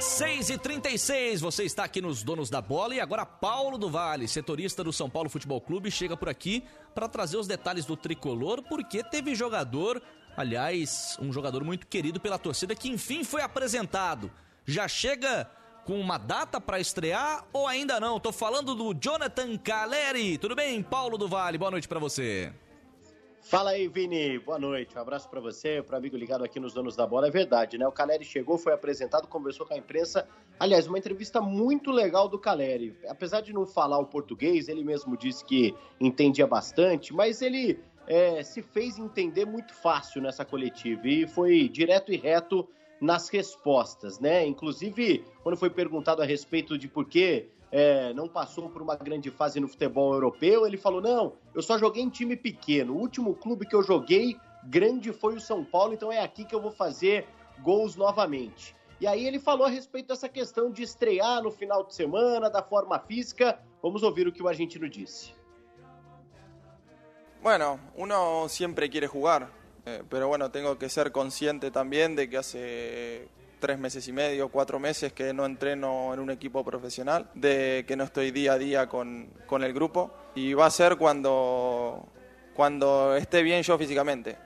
6 e 36 você está aqui nos Donos da Bola e agora Paulo do Vale, setorista do São Paulo Futebol Clube, chega por aqui para trazer os detalhes do tricolor, porque teve jogador, aliás, um jogador muito querido pela torcida que enfim foi apresentado. Já chega com uma data para estrear ou ainda não? Tô falando do Jonathan Caleri. Tudo bem, Paulo do Vale? Boa noite para você. Fala aí, Vini. Boa noite. Um abraço para você, para amigo ligado aqui nos Donos da Bola. É verdade, né? O Caleri chegou, foi apresentado, conversou com a imprensa. Aliás, uma entrevista muito legal do Caleri. Apesar de não falar o português, ele mesmo disse que entendia bastante, mas ele é, se fez entender muito fácil nessa coletiva e foi direto e reto nas respostas, né? Inclusive, quando foi perguntado a respeito de por que é, não passou por uma grande fase no futebol europeu, ele falou: não, eu só joguei em time pequeno. O último clube que eu joguei grande foi o São Paulo, então é aqui que eu vou fazer gols novamente. E aí ele falou a respeito dessa questão de estrear no final de semana, da forma física. Vamos ouvir o que o argentino disse. Bueno, uno siempre quiere jugar, eh, pero bueno, tengo que ser consciente también de que hace tres meses y medio, cuatro meses que no entreno en un equipo profesional, de que no estoy día a día con, con el grupo y va a ser cuando, cuando esté bien yo físicamente.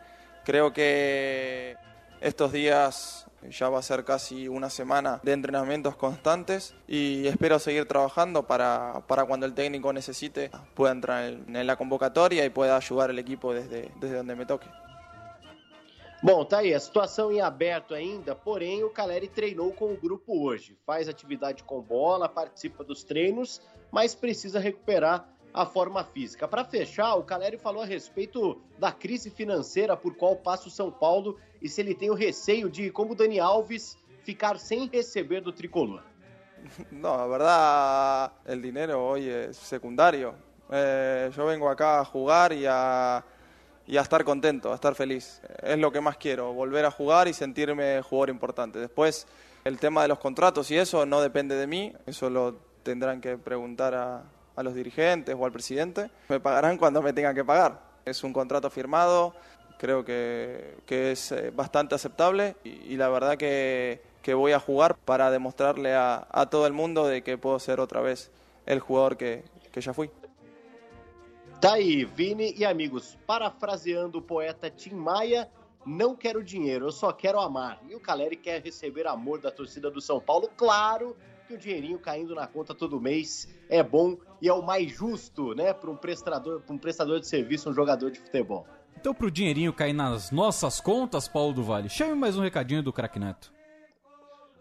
Creo que estos días ya va a ser casi una semana de entrenamientos constantes y espero seguir trabajando para, para cuando el técnico necesite pueda entrar en, en la convocatoria y pueda ayudar al equipo desde, desde donde me toque. Bom, tá aí, a situação em aberto ainda, porém o Caleri treinou com o grupo hoje. Faz atividade com bola, participa dos treinos, mas precisa recuperar a forma física. Para fechar, o Caleri falou a respeito da crise financeira por qual passa o São Paulo e se ele tem o receio de, como o Dani Alves, ficar sem receber do tricolor. No, la verdad, el dinero hoy es secundario. Eh, yo vengo acá a jugar y a, y a estar contento, a estar feliz. Es lo que más quiero, volver a jugar y sentirme jugador importante. Después, el tema de los contratos y eso no depende de mí, eso lo tendrán que preguntar a, a los dirigentes o al presidente. Me pagarán cuando me tengan que pagar. Es un contrato firmado, creo que, que es eh, bastante aceptable y, la verdad que, que voy a jugar para demostrarle a, a todo el mundo de que puedo ser otra vez el jugador que, que ya fui. Tá aí, Vini e amigos, parafraseando o poeta Tim Maia, não quero dinheiro, eu só quero amar. E o Caleri quer receber amor da torcida do São Paulo, claro que o dinheirinho caindo na conta todo mês é bom e é o mais justo, né, para um prestador, para um prestador de serviço, um jogador de futebol. Então, pro dinheirinho cair nas nossas contas, Paulo do Vale, chame mais um recadinho do Crack Neto.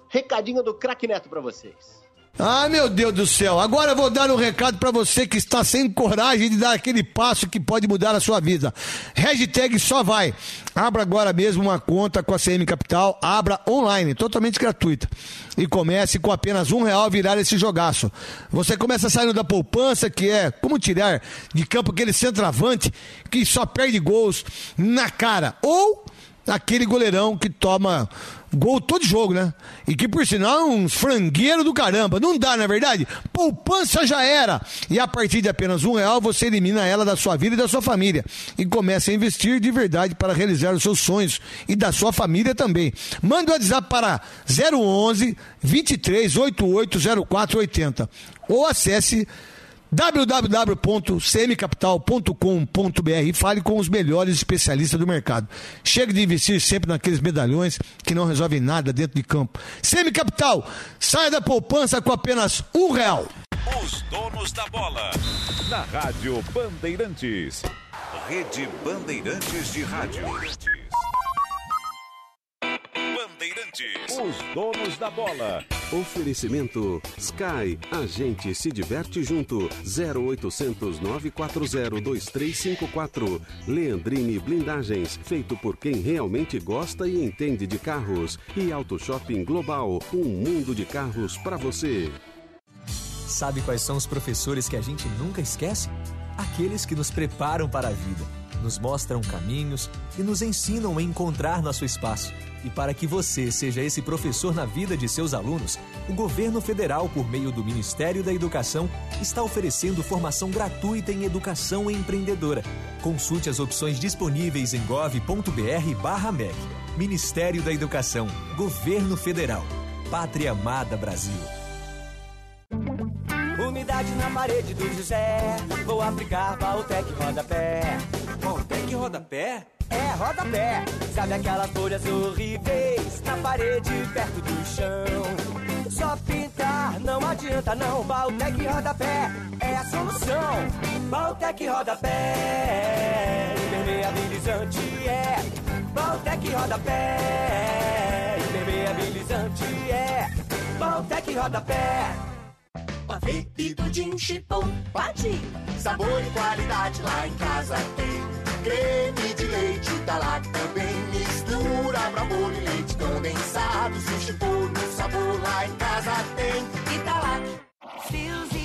Recadinho do Crack Neto para vocês. Ah, meu Deus do céu. Agora eu vou dar um recado para você que está sem coragem de dar aquele passo que pode mudar a sua vida. Hashtag só vai. Abra agora mesmo uma conta com a CM Capital. Abra online, totalmente gratuita. E comece com apenas um real virar esse jogaço. Você começa saindo da poupança, que é como tirar de campo aquele centroavante que só perde gols na cara. Ou aquele goleirão que toma gol todo jogo, né? E que por sinal é um frangueiro do caramba. Não dá, na é verdade? Poupança já era. E a partir de apenas um real você elimina ela da sua vida e da sua família. E começa a investir de verdade para realizar os seus sonhos e da sua família também. Manda o WhatsApp para 011 23 88 0480 ou acesse www.cmcapital.com.br e fale com os melhores especialistas do mercado. Chega de investir sempre naqueles medalhões que não resolvem nada dentro de campo. Semi Capital, saia da poupança com apenas um real. Os donos da bola. Na Rádio Bandeirantes. Rede Bandeirantes de Rádio. Bandeirantes. Os donos da bola. Oferecimento Sky. A gente se diverte junto. 0800 940 2354. Leandrine Blindagens. Feito por quem realmente gosta e entende de carros. E Auto Shopping Global. Um mundo de carros para você. Sabe quais são os professores que a gente nunca esquece? Aqueles que nos preparam para a vida, nos mostram caminhos e nos ensinam a encontrar nosso espaço. E para que você seja esse professor na vida de seus alunos, o governo federal, por meio do Ministério da Educação, está oferecendo formação gratuita em educação empreendedora. Consulte as opções disponíveis em gov.br/mec. Ministério da Educação, Governo Federal. Pátria Amada Brasil. Umidade na parede do José. Vou aplicar Valtec Rodapé. Valtec Rodapé? É, rodapé. Sabe aquelas folhas horríveis na parede perto do chão? Só pintar não adianta não. Valtec Rodapé é a solução. Valtec Rodapé. Impermeabilizante é. Valtec Rodapé. Impermeabilizante é. Valtec Rodapé. Pavê e pudim chipom, pode. Sabor e qualidade lá em casa tem. Creme de leite tá lá também. Mistura pra bolo e leite condensado. Chipom no sabor lá em casa tem. E tá. Fios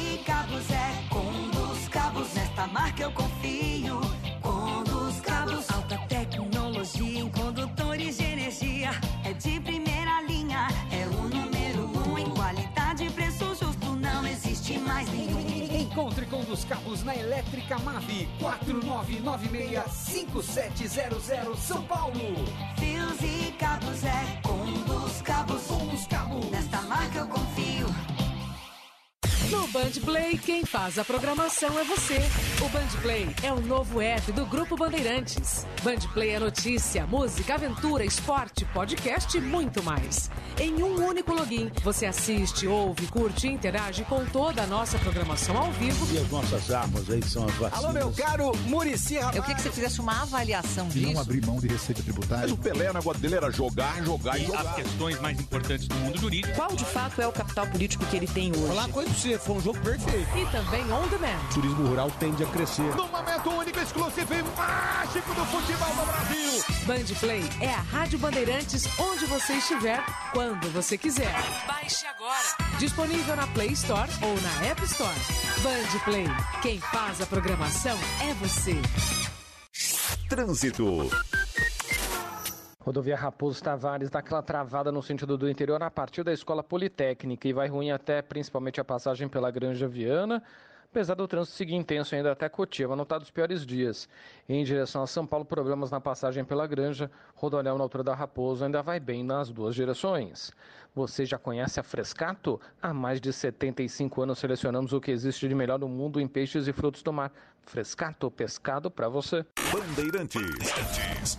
cabos na Elétrica Mave 4996-5700 São Paulo. Fios e cabos é com dos cabos. Com dos cabos. Nesta marca eu confio. No Band Play, quem faz a programação é você. O Band Play é o novo app do Grupo Bandeirantes. Band Play é notícia, música, aventura, esporte, podcast e muito mais. Em um único login, você assiste, ouve, curte e interage com toda a nossa programação ao vivo. E as nossas armas aí são as vacinas. Alô, meu caro Murici Eu queria que você fizesse uma avaliação e disso. não abrir mão de receita tributária. Mas o Pelé, o negócio dele era jogar, jogar e, e jogar. as questões mais importantes do mundo jurídico. Qual de fato é o capital político que ele tem hoje? Falar coisa pra você, foi um jogo perfeito. E também on demand. O turismo rural tende a crescer. Num momento único, exclusivo e mágico do futebol no Brasil. Band Play é a Rádio Bandeirantes onde você estiver, quando você quiser. Baixe agora. Disponível na Play Store ou na App Store. Band Play. Quem faz a programação é você. Trânsito. Rodovia Raposo Tavares dá aquela travada no sentido do interior a partir da Escola Politécnica e vai ruim até principalmente a passagem pela Granja Viana, apesar do trânsito seguir intenso ainda até Cotia, notado os piores dias. Em direção a São Paulo, problemas na passagem pela Granja, Rodoanel na altura da Raposo ainda vai bem nas duas direções. Você já conhece a Frescato? Há mais de 75 anos selecionamos o que existe de melhor no mundo em peixes e frutos do mar. Frescato, pescado para você. Bandeirantes.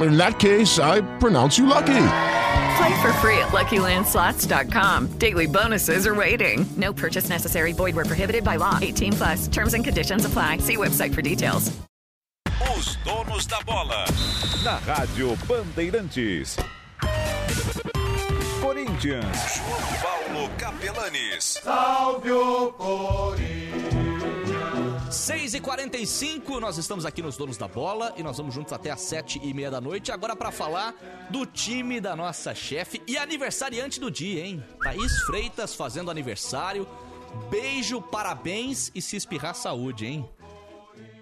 In that case, I pronounce you lucky. Play for free at LuckyLandSlots.com. Daily bonuses are waiting. No purchase necessary. Void where prohibited by law. 18 plus. Terms and conditions apply. See website for details. Os donos da bola. Na Rádio Bandeirantes. Corinthians. João Paulo Capelanes. Salve o Corinthians. 6 e 45 nós estamos aqui nos Donos da Bola e nós vamos juntos até às 7 e meia da noite. Agora para falar do time da nossa chefe e aniversariante do dia, hein? Thaís Freitas fazendo aniversário. Beijo, parabéns e se espirrar saúde, hein?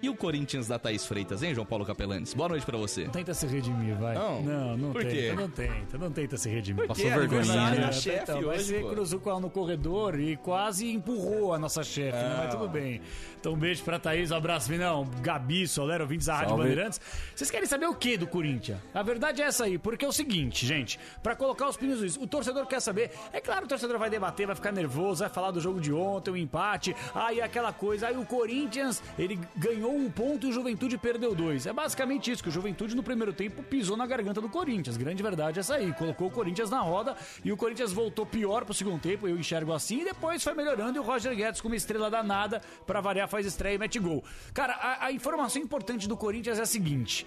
E o Corinthians da Thaís Freitas, hein, João Paulo Capelanes? Boa noite pra você. Tenta se redimir, vai. Não? não, não Por tenta, quê? não tenta, não tenta se redimir. Passou vergonha, né? chefe Então, mas hoje, você pô. cruzou com ela no corredor e quase empurrou a nossa chefe, né? Mas Ah. tudo bem. Então, um beijo pra Thaís, um abraço, Vinão, Gabi, Solero, ouvintes da Rádio Salve. Bandeirantes. Vocês querem saber o que do Corinthians? A verdade é essa aí, porque é o seguinte, gente, pra colocar os pinos o torcedor quer saber. É claro, o torcedor vai debater, vai ficar nervoso, vai falar do jogo de ontem, o empate, aí aquela coisa. Aí o Corinthians, ele ganhou um ponto e o Juventude perdeu dois. É basicamente isso, que o Juventude no primeiro tempo pisou na garganta do Corinthians. Grande verdade é essa aí. Colocou o Corinthians na roda e o Corinthians voltou pior pro segundo tempo, eu enxergo assim, e depois foi melhorando e o Roger Guedes, com uma estrela danada, pra variar, faz estreia e mete gol. Cara, a, a informação importante do Corinthians é a seguinte.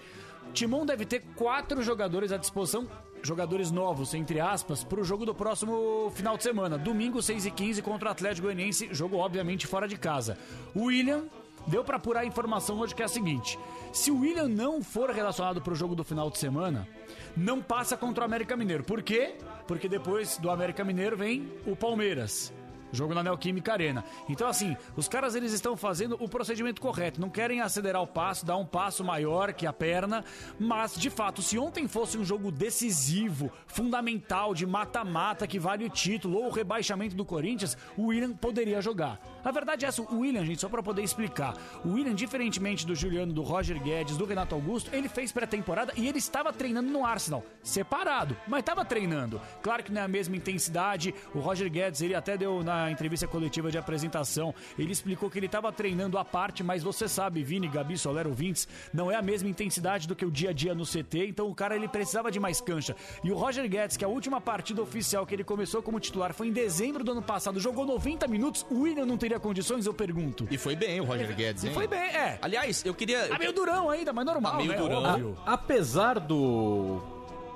Timão deve ter quatro jogadores à disposição, jogadores novos, entre aspas, pro jogo do próximo final de semana. Domingo, 6 e 15 contra o Atlético Goianiense, jogo obviamente fora de casa. O William deu pra apurar a informação hoje que é a seguinte: se o William não for relacionado pro jogo do final de semana, não passa contra o América Mineiro. Por quê? Porque depois do América Mineiro vem o Palmeiras. Jogo na Neoquímica Arena. Então, assim, os caras eles estão fazendo o procedimento correto. Não querem acelerar o passo, dar um passo maior que a perna. Mas, de fato, se ontem fosse um jogo decisivo, fundamental, de mata-mata, que vale o título ou o rebaixamento do Corinthians, o William poderia jogar. A verdade é essa, o William, gente, só pra poder explicar. O William, diferentemente do Juliano, do Roger Guedes, do Renato Augusto, ele fez pré-temporada e ele estava treinando no Arsenal, separado, mas estava treinando. Claro que não é a mesma intensidade. O Roger Guedes, ele até deu na entrevista coletiva de apresentação, ele explicou que ele estava treinando à parte, mas você sabe, Vini, Gabi, Solero, ouvintes, não é a mesma intensidade do que o dia a dia no CT, então o cara ele precisava de mais cancha. E o Roger Guedes, que a última partida oficial que ele começou como titular foi em dezembro do ano passado, jogou 90 minutos, o William não teria condições, eu pergunto. E foi bem o Roger Guedes, E hein? foi bem, é. Aliás, eu queria. Tá meio durão ainda, mas normal, Tá meio né? durão. Óbvio. A- apesar do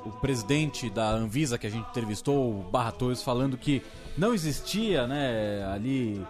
o presidente da Anvisa que a gente entrevistou, o Barra Torres, falando que não existia, né, ali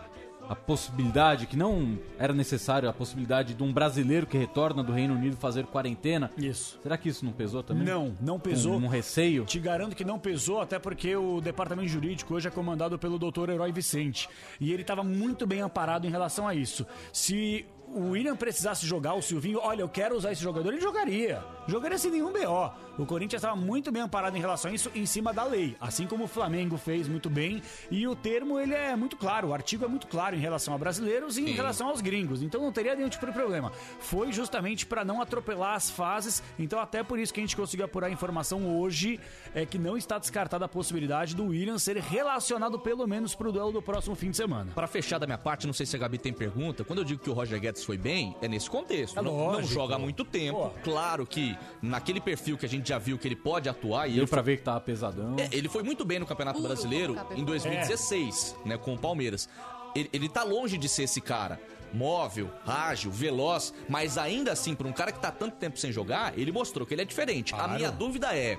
a possibilidade, que não era necessário a possibilidade de um brasileiro que retorna do Reino Unido fazer quarentena. Isso. Será que isso não pesou também? Não, não pesou. Um, um receio? Te garanto que não pesou, até porque o departamento jurídico hoje é comandado pelo doutor Herói Vicente. E ele estava muito bem amparado em relação a isso. Se o William precisasse jogar, o Silvinho, olha, eu quero usar esse jogador, ele jogaria. Jogaria sem nenhum BO. O Corinthians estava muito bem amparado em relação a isso, em cima da lei. Assim como o Flamengo fez muito bem. E o termo, ele é muito claro, o artigo é muito claro em relação a brasileiros e em Sim. relação aos gringos. Então não teria nenhum tipo de problema. Foi justamente para não atropelar as fases. Então até por isso que a gente conseguiu apurar a informação hoje é que não está descartada a possibilidade do William ser relacionado pelo menos pro duelo do próximo fim de semana. Pra fechar da minha parte, não sei se a Gabi tem pergunta. Quando eu digo que o Roger Guedes foi bem, é nesse contexto. É não, não joga há muito tempo. Claro que naquele perfil que a gente já viu que ele pode atuar. E Deu ele pra ver que tava pesadão. É, ele foi muito bem no Campeonato Brasileiro em 2016, né, com o Palmeiras. Ele, ele tá longe de ser esse cara. Móvel, ágil, veloz, mas ainda assim, para um cara que tá tanto tempo sem jogar, ele mostrou que ele é diferente. A minha dúvida é.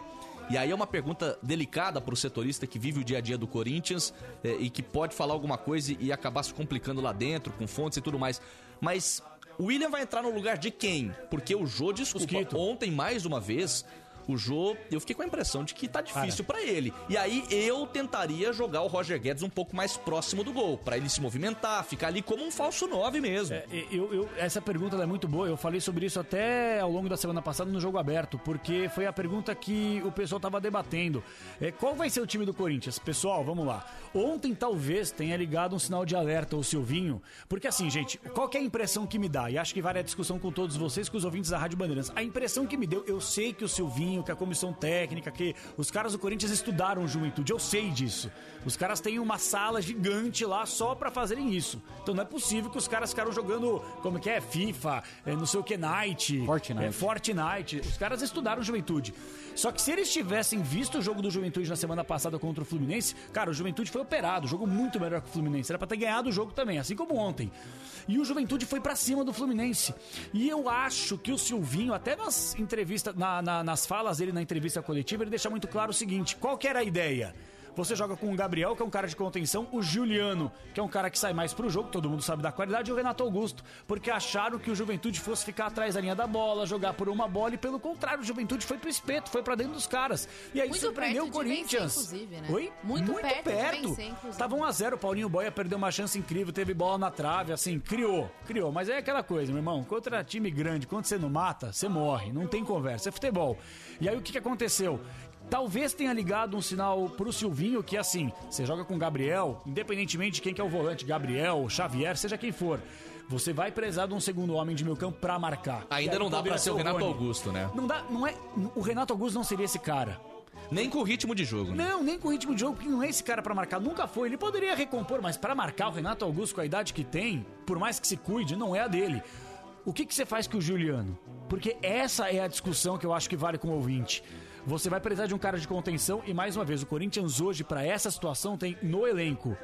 E aí é uma pergunta delicada pro setorista que vive o dia a dia do Corinthians é, e que pode falar alguma coisa e acabar se complicando lá dentro, com fontes e tudo mais. Mas o William vai entrar no lugar de quem? Porque o Jô, desculpa, ontem mais uma vez, O Jô, eu fiquei com a impressão de que tá difícil pra ele. E aí eu tentaria jogar o Roger Guedes um pouco mais próximo do gol, pra ele se movimentar, ficar ali como um falso 9 mesmo. É, eu- eu- essa pergunta é muito boa. Eu falei sobre isso até ao longo da semana passada no jogo aberto, porque foi a pergunta que o pessoal estava debatendo. É, qual vai ser o time do Corinthians? Pessoal, vamos lá. Ontem talvez tenha ligado um sinal de alerta ao Silvinho, porque assim, gente, qual que é a impressão que me dá? E acho que vale a discussão com todos vocês, com os ouvintes da Rádio Bandeirantes. A impressão que me deu, eu sei que o Silvinho, que a comissão técnica, que os caras do Corinthians estudaram juventude, eu sei disso. Os caras têm uma sala gigante lá só pra fazerem isso. Então não é possível que os caras ficaram jogando, como que é, FIFA, é, não sei o que, Night, Fortnite. é, Fortnite. Os caras estudaram juventude. Só que se eles tivessem visto o jogo do Juventude na semana passada contra o Fluminense, cara, o Juventude foi operado, jogou muito melhor que o Fluminense. Era pra ter ganhado o jogo também, assim como ontem. E o Juventude foi pra cima do Fluminense. E eu acho que o Silvinho, até nas entrevistas, na- na- nas falas dele na entrevista coletiva, ele deixa muito claro o seguinte: qual que era a ideia? Você joga com o Gabriel, que é um cara de contenção, o Juliano, que é um cara que sai mais pro jogo, todo mundo sabe da qualidade, e o Renato Augusto, porque acharam que o Juventude fosse ficar atrás da linha da bola, jogar por uma bola, e pelo contrário, o Juventude foi pro espeto, foi pra dentro dos caras. E aí Muito surpreendeu o perto vencer, Corinthians. inclusive, né? Oi? Muito perto de vencer. Tava 1x0, o Paulinho Boia perdeu uma chance incrível, teve bola na trave, assim, criou, criou. Mas é aquela coisa, meu irmão, contra time grande, quando você não mata, você morre, não tem conversa, é futebol. E aí o que, que aconteceu? Talvez tenha ligado um sinal pro Silvinho que assim, você joga com o Gabriel, independentemente de quem que é o volante, Gabriel, Xavier, seja quem for, você vai precisar de um segundo homem de meio campo pra marcar. Ainda não dá pra ser o Renato Rony. Augusto, né? Não dá, não é, o Renato Augusto não seria esse cara. Nem com o ritmo de jogo, né? Não, nem com ritmo de jogo, porque não é esse cara pra marcar. Nunca foi. Ele poderia recompor, mas pra marcar o Renato Augusto com a idade que tem, por mais que se cuide, não é a dele. O que, que você faz com o Juliano? Porque essa é a discussão que eu acho que vale com o ouvinte. Você vai precisar de um cara de contenção e, mais uma vez, o Corinthians hoje, pra essa situação, tem no elenco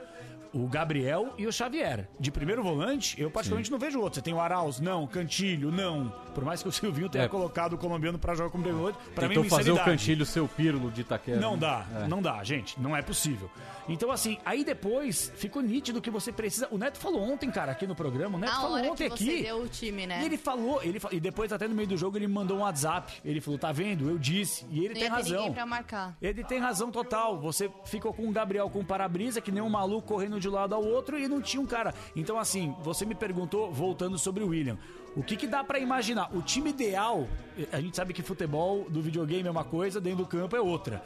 o Gabriel e o Xavier. De primeiro volante, eu particularmente não vejo outro. Você tem o Arauz, não. Cantilho, não. Por mais que o Silvinho tenha É. colocado o colombiano pra jogar como primeiro volante, pra mim é Tentou fazer o cantilho seu Pirlo de Itaquera. Não né? dá, É. não dá, gente, não é possível. Então, assim, aí depois ficou nítido que você precisa. O Neto falou ontem, cara, aqui no programa, o Neto Na falou hora ontem que você aqui. deu o time, né? E ele falou, ele e depois até no meio do jogo ele me mandou um WhatsApp. Ele falou: tá vendo? Eu disse. E ele Não tem ia ter razão. pra marcar. Ele tem razão total. Você ficou com o Gabriel com o para-brisa, que nem um maluco correndo de um lado ao outro e não tinha um cara. Então, assim, você me perguntou, voltando sobre o William, o que, que dá pra imaginar? O time ideal, a gente sabe que futebol do videogame é uma coisa, dentro do campo é outra.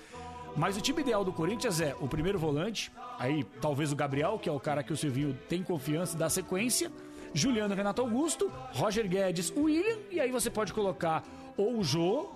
Mas o time ideal do Corinthians é o primeiro volante, aí talvez o Gabriel, que é o cara que o Silvinho tem confiança, dá sequência, Juliano Renato Augusto, Roger Guedes, o William, e aí você pode colocar ou o Jô,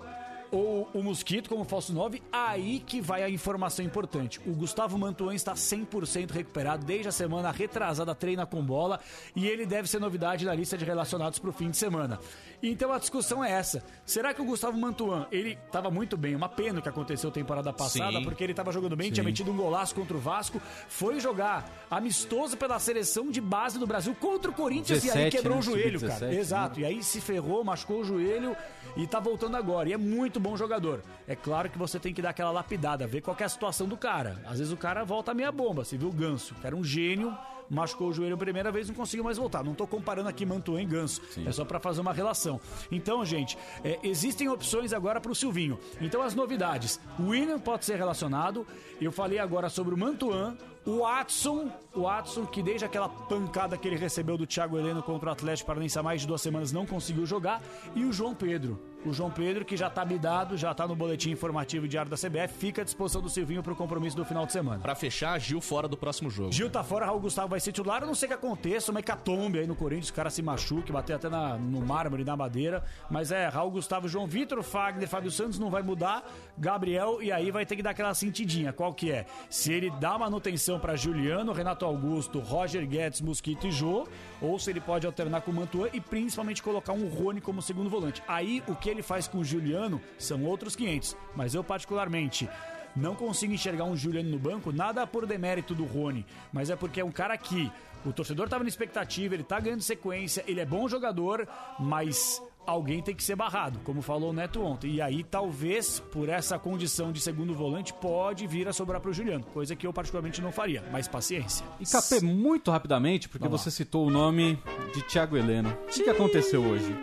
ou o Mosquito como falso 9, aí que vai a informação importante. O Gustavo Mantuan está 100% recuperado desde a semana retrasada, treina com bola e ele deve ser novidade na lista de relacionados para o fim de semana. Então a discussão é essa. Será que o Gustavo Mantuan, ele estava muito bem, uma pena o que aconteceu temporada passada, Sim. porque ele estava jogando bem, Sim. tinha metido um golaço contra o Vasco, foi jogar amistoso pela seleção de base do Brasil contra o Corinthians e aí 17, quebrou né? o joelho, Sub-17, cara. né? Exato. E aí se ferrou, machucou o joelho e tá voltando agora. E é muito bom jogador. É claro que você tem que dar aquela lapidada, ver qual é a situação do cara. Às vezes o cara volta meia bomba. Você viu o Ganso, que era um gênio, machucou o joelho a primeira vez e não conseguiu mais voltar. Não tô comparando aqui Mantuan e Ganso. É só pra fazer uma relação. Então, gente, é, existem opções agora pro Silvinho. Então, as novidades. O William pode ser relacionado. Eu falei agora sobre o Mantuan. O Watson, o Watson, que desde aquela pancada que ele recebeu do Thiago Heleno contra o Atlético Paranaense há mais de duas semanas não conseguiu jogar. E o João Pedro. O João Pedro, que já tá bidado, já tá no boletim informativo diário da CBF, fica à disposição do Silvinho pro compromisso do final de semana. Pra fechar, Gil fora do próximo jogo. Gil tá fora, Raul Gustavo vai ser titular. Eu não sei o que aconteça, uma hecatombe aí no Corinthians, o cara se machuque, bater até na- no mármore, na madeira. Mas é, Raul Gustavo, João Vitor, Fagner, Fábio Santos não vai mudar. Gabriel, e aí vai ter que dar aquela sentidinha. Qual que é? Se ele dá manutenção pra Juliano, Renato Augusto, Roger Guedes, Mosquito e Jô, ou se ele pode alternar com o Mantuan e principalmente colocar um Rony como segundo volante. Aí o que ele faz com o Juliano são outros 500. Mas eu, particularmente, não consigo enxergar um Juliano no banco, nada por demérito do Rony, mas é porque é um cara que o torcedor tava na expectativa, ele tá ganhando sequência, ele é bom jogador, mas alguém tem que ser barrado, como falou o Neto ontem. E aí, talvez, por essa condição de segundo volante, pode vir a sobrar pro Juliano, coisa que eu particularmente não faria, mas paciência. E Capê, muito rapidamente, porque Vamos você citou o nome de Thiago Heleno. O que, que aconteceu hoje?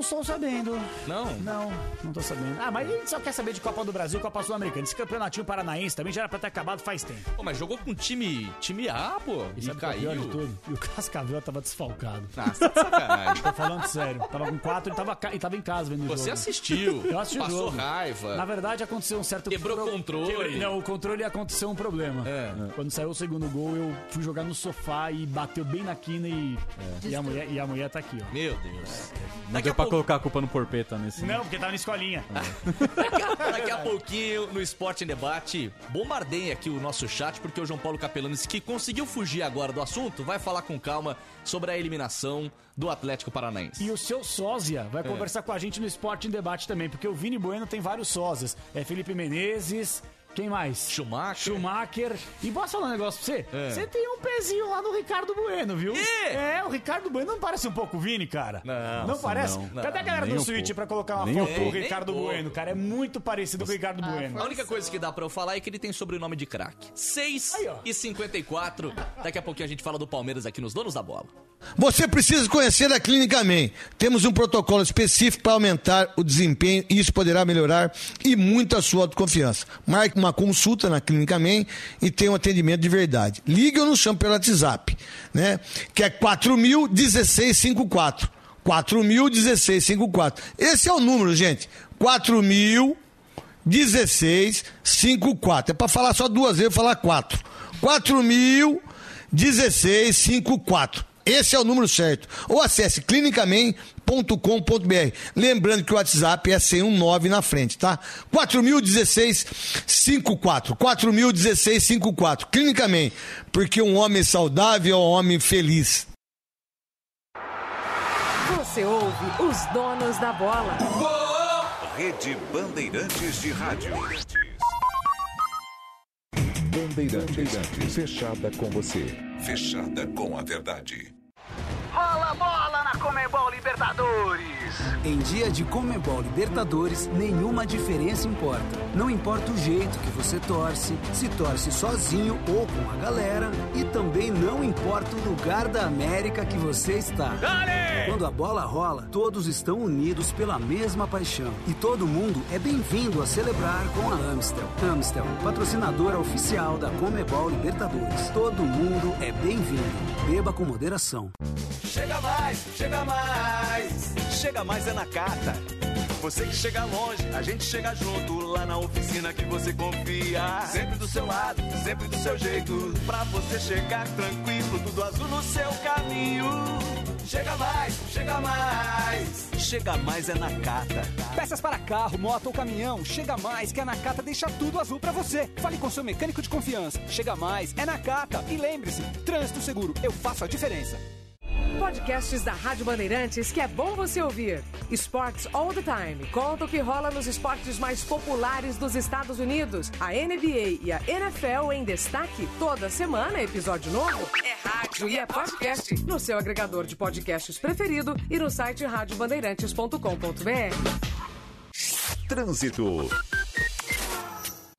Não Não estou sabendo. Não? Não, não tô sabendo. Ah, mas a gente só quer saber de Copa do Brasil e Copa Sul-Americana. Esse campeonatinho paranaense também já era pra ter acabado faz tempo. Pô, mas jogou com time, time A, pô. E, que é caiu. de tudo? E o Cascavel tava desfalcado. Ah, você tá de sacanagem. Tô falando sério. Tava com quatro e tava, e tava em casa vendo o jogo. Você assistiu, Eu assisti o passou jogo. raiva. Na verdade, aconteceu um certo... Quebrou pro- controle. Que- Não, o controle aconteceu um problema. É. Quando saiu o segundo gol, eu fui jogar no sofá e bateu bem na quina e... E, a, mulher, e a mulher tá aqui, ó. Meu Deus. Não deu pra colocar a culpa no Porpeta nesse. Não, porque tava na escolinha. Daqui a pouquinho, no Esporte em Debate, bombardeiem aqui o nosso chat, porque o João Paulo Capelanes, que conseguiu fugir agora do assunto, vai falar com calma sobre a eliminação do Atlético Paranaense. E o seu sósia vai É. conversar com a gente no Esporte em Debate também, porque o Vini Bueno tem vários sósias. É Felipe Menezes, quem mais? Schumacher. Schumacher. E posso falar um negócio pra você? É. Você tem um pezinho lá no Ricardo Bueno, viu? Ih! É, o Ricardo Bueno não parece um pouco o Vini, cara? Não, Não parece? não. Cadê a galera Nem do um Switch pouco. pra colocar uma Nem foto do. Ricardo Bueno? Cara, é muito parecido com o Ricardo Bueno. A única coisa que dá pra eu falar é que ele tem sobrenome de craque. 6 Aí, e 54. Daqui a pouquinho a gente fala do Palmeiras aqui nos Donos da Bola. Você precisa conhecer a Clínica Man. Temos um protocolo específico para aumentar o desempenho e isso poderá melhorar e muito a sua autoconfiança. Marque uma consulta na Clínica Man e tenha um atendimento de verdade. Ligue ou nos chame pelo WhatsApp, né? Que é 4000-1654. 4000-1654. Esse é o número, gente. 4000 1654. É para falar só duas vezes, falar quatro. 401654. Esse é o número certo. Ou acesse clinicamem.com.br. Lembrando que o WhatsApp é sem um 9 na frente, tá? 401654. 401654. Clinicamem. Porque um homem saudável é um homem feliz. Você ouve os donos da bola. Rede Bandeirantes de Rádio. Bandeirantes, fechada com você. Fechada com a verdade. Rola bola na Comebol Libertadores. Em dia de Comebol Libertadores, nenhuma diferença importa. Não importa o jeito que você torce, se torce sozinho ou com a galera, e também não importa o lugar da América que você está. Quando a bola rola, todos estão unidos pela mesma paixão. E todo mundo é bem-vindo a celebrar com a Amstel. Amstel, patrocinadora oficial da Comebol Libertadores. Todo mundo é bem-vindo. Beba com moderação. Chega mais, chega mais. Chega mais é na carta. Você que chega longe, a gente chega junto lá na oficina que você confia. Sempre do seu lado, sempre do seu jeito. Pra você chegar tranquilo, tudo azul no seu caminho. Chega mais, chega mais. Chega mais é na Cata. Peças para carro, moto ou caminhão, chega mais que a Nakata deixa tudo azul pra você. Fale com seu mecânico de confiança. Chega mais é Nakata. E lembre-se, trânsito seguro, eu faço a diferença. Podcasts da Rádio Bandeirantes que é bom você ouvir. Sports All the Time. Conta o que rola nos esportes mais populares dos Estados Unidos. A NBA e a NFL em destaque toda semana, episódio novo. É rádio e é podcast. No seu agregador de podcasts preferido e no site radiobandeirantes.com.br. Trânsito.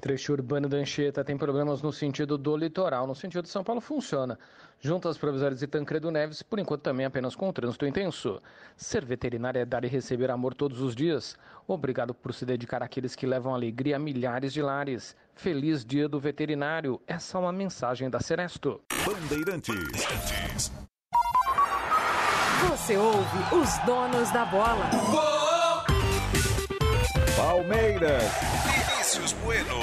Trecho urbano da Anchieta tem problemas no sentido do litoral. No sentido de São Paulo funciona. Junto às provisórias de Tancredo Neves, por enquanto também apenas com trânsito intenso. Ser veterinário é dar e receber amor todos os dias. Obrigado por se dedicar àqueles que levam alegria a milhares de lares. Feliz Dia do Veterinário. Essa é uma mensagem da Seresto. Bandeirantes. Você ouve os donos da bola. Palmeiras. Vinícius Bueno.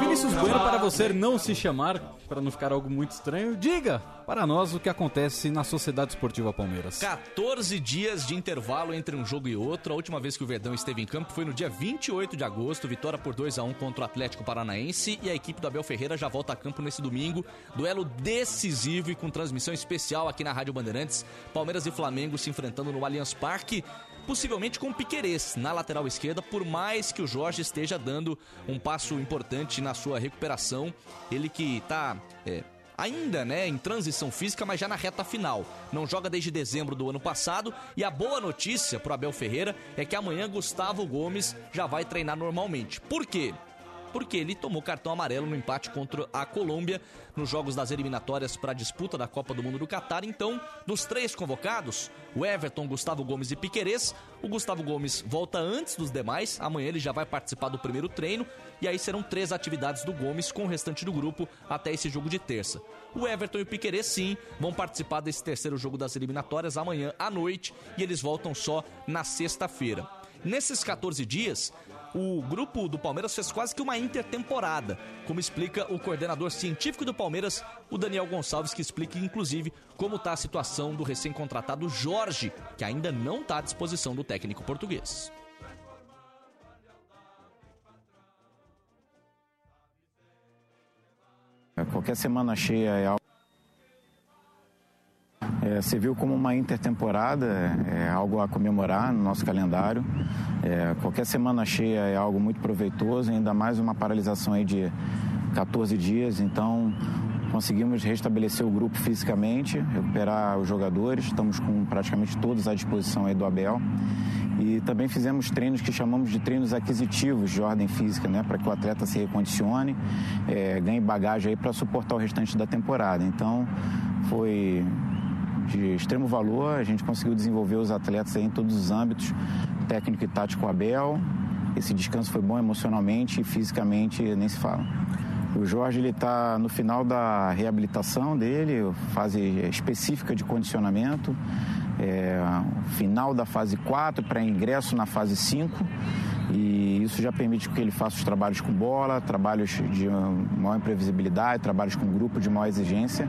Vinícius Bueno, para você não se chamar, para não ficar algo muito estranho, diga para nós o que acontece na Sociedade Esportiva Palmeiras. 14 dias de intervalo entre um jogo e outro. A última vez que o Verdão esteve em campo foi no dia 28 de agosto, vitória por 2 a 1 contra o Atlético Paranaense e a equipe do Abel Ferreira já volta a campo nesse domingo. Duelo decisivo e com transmissão especial aqui na Rádio Bandeirantes. Palmeiras e Flamengo se enfrentando no Allianz Parque. Possivelmente com Piquerez na lateral esquerda, por mais que o Jorge esteja dando um passo importante na sua recuperação. Ele que tá é, ainda, né, em transição física, mas já na reta final. Não joga desde dezembro do ano passado e a boa notícia pro Abel Ferreira é que amanhã Gustavo Gomes já vai treinar normalmente. Por quê? Porque ele tomou cartão amarelo no empate contra a Colômbia nos jogos das eliminatórias para a disputa da Copa do Mundo do Catar. Então, dos três convocados, o Everton, Gustavo Gomes e Piquerez, o Gustavo Gomes volta antes dos demais. Amanhã ele já vai participar do primeiro treino e aí serão três atividades do Gomes com o restante do grupo até esse jogo de terça. O Everton e o Piquerez, sim, vão participar desse terceiro jogo das eliminatórias amanhã à noite e eles voltam só na sexta-feira. Nesses 14 dias, o grupo do Palmeiras fez quase que uma intertemporada, como explica o coordenador científico do Palmeiras, o Daniel Gonçalves, que explica inclusive como está a situação do recém-contratado Jorge, que ainda não está à disposição do técnico português. Qualquer semana cheia é algo. É, você viu como uma intertemporada, é algo a comemorar no nosso calendário. É, qualquer semana cheia é algo muito proveitoso, ainda mais uma paralisação aí de 14 dias. Então, conseguimos restabelecer o grupo fisicamente, recuperar os jogadores. Estamos com praticamente todos à disposição aí do Abel. E também fizemos treinos que chamamos de treinos aquisitivos de ordem física, né, para que o atleta se recondicione, é, ganhe bagagem aí para suportar o restante da temporada. Então, foi de extremo valor, a gente conseguiu desenvolver os atletas em todos os âmbitos, técnico e tático Abel. Esse descanso foi bom emocionalmente e fisicamente nem se fala. O Jorge ele está no final da reabilitação dele, fase específica de condicionamento, é, final da fase 4 para ingresso na fase 5 e isso já permite que ele faça os trabalhos com bola, trabalhos de maior imprevisibilidade, trabalhos com grupo de maior exigência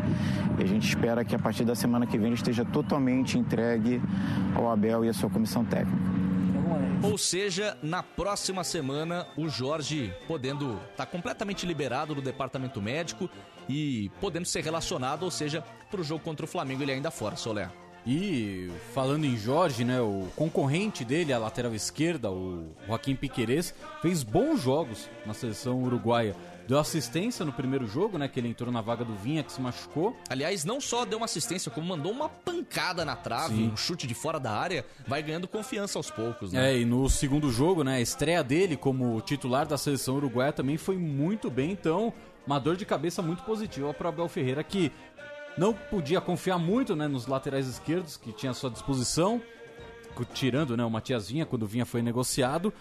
e a gente espera que a partir da semana que vem ele esteja totalmente entregue ao Abel e à sua comissão técnica. Ou seja, na próxima semana, o Jorge podendo estar tá completamente liberado do departamento médico e podendo ser relacionado, ou seja, para o jogo contra o Flamengo ele ainda fora, Soler. E falando em Jorge, né, o concorrente dele, a lateral esquerda, o Joaquim Piquerez, fez bons jogos na seleção uruguaia. Deu assistência no primeiro jogo, né? Que ele entrou na vaga do Vinha, que se machucou. Aliás, não só deu uma assistência, como mandou uma pancada na trave, Sim. um chute de fora da área, vai ganhando confiança aos poucos, né? É, e no segundo jogo, né? A estreia dele como titular da seleção uruguaia também foi muito bem, então. Uma dor de cabeça muito positiva para Abel Ferreira, que não podia confiar muito né, nos laterais esquerdos que tinha à sua disposição, tirando né, o Matias Vinha quando o Vinha foi negociado.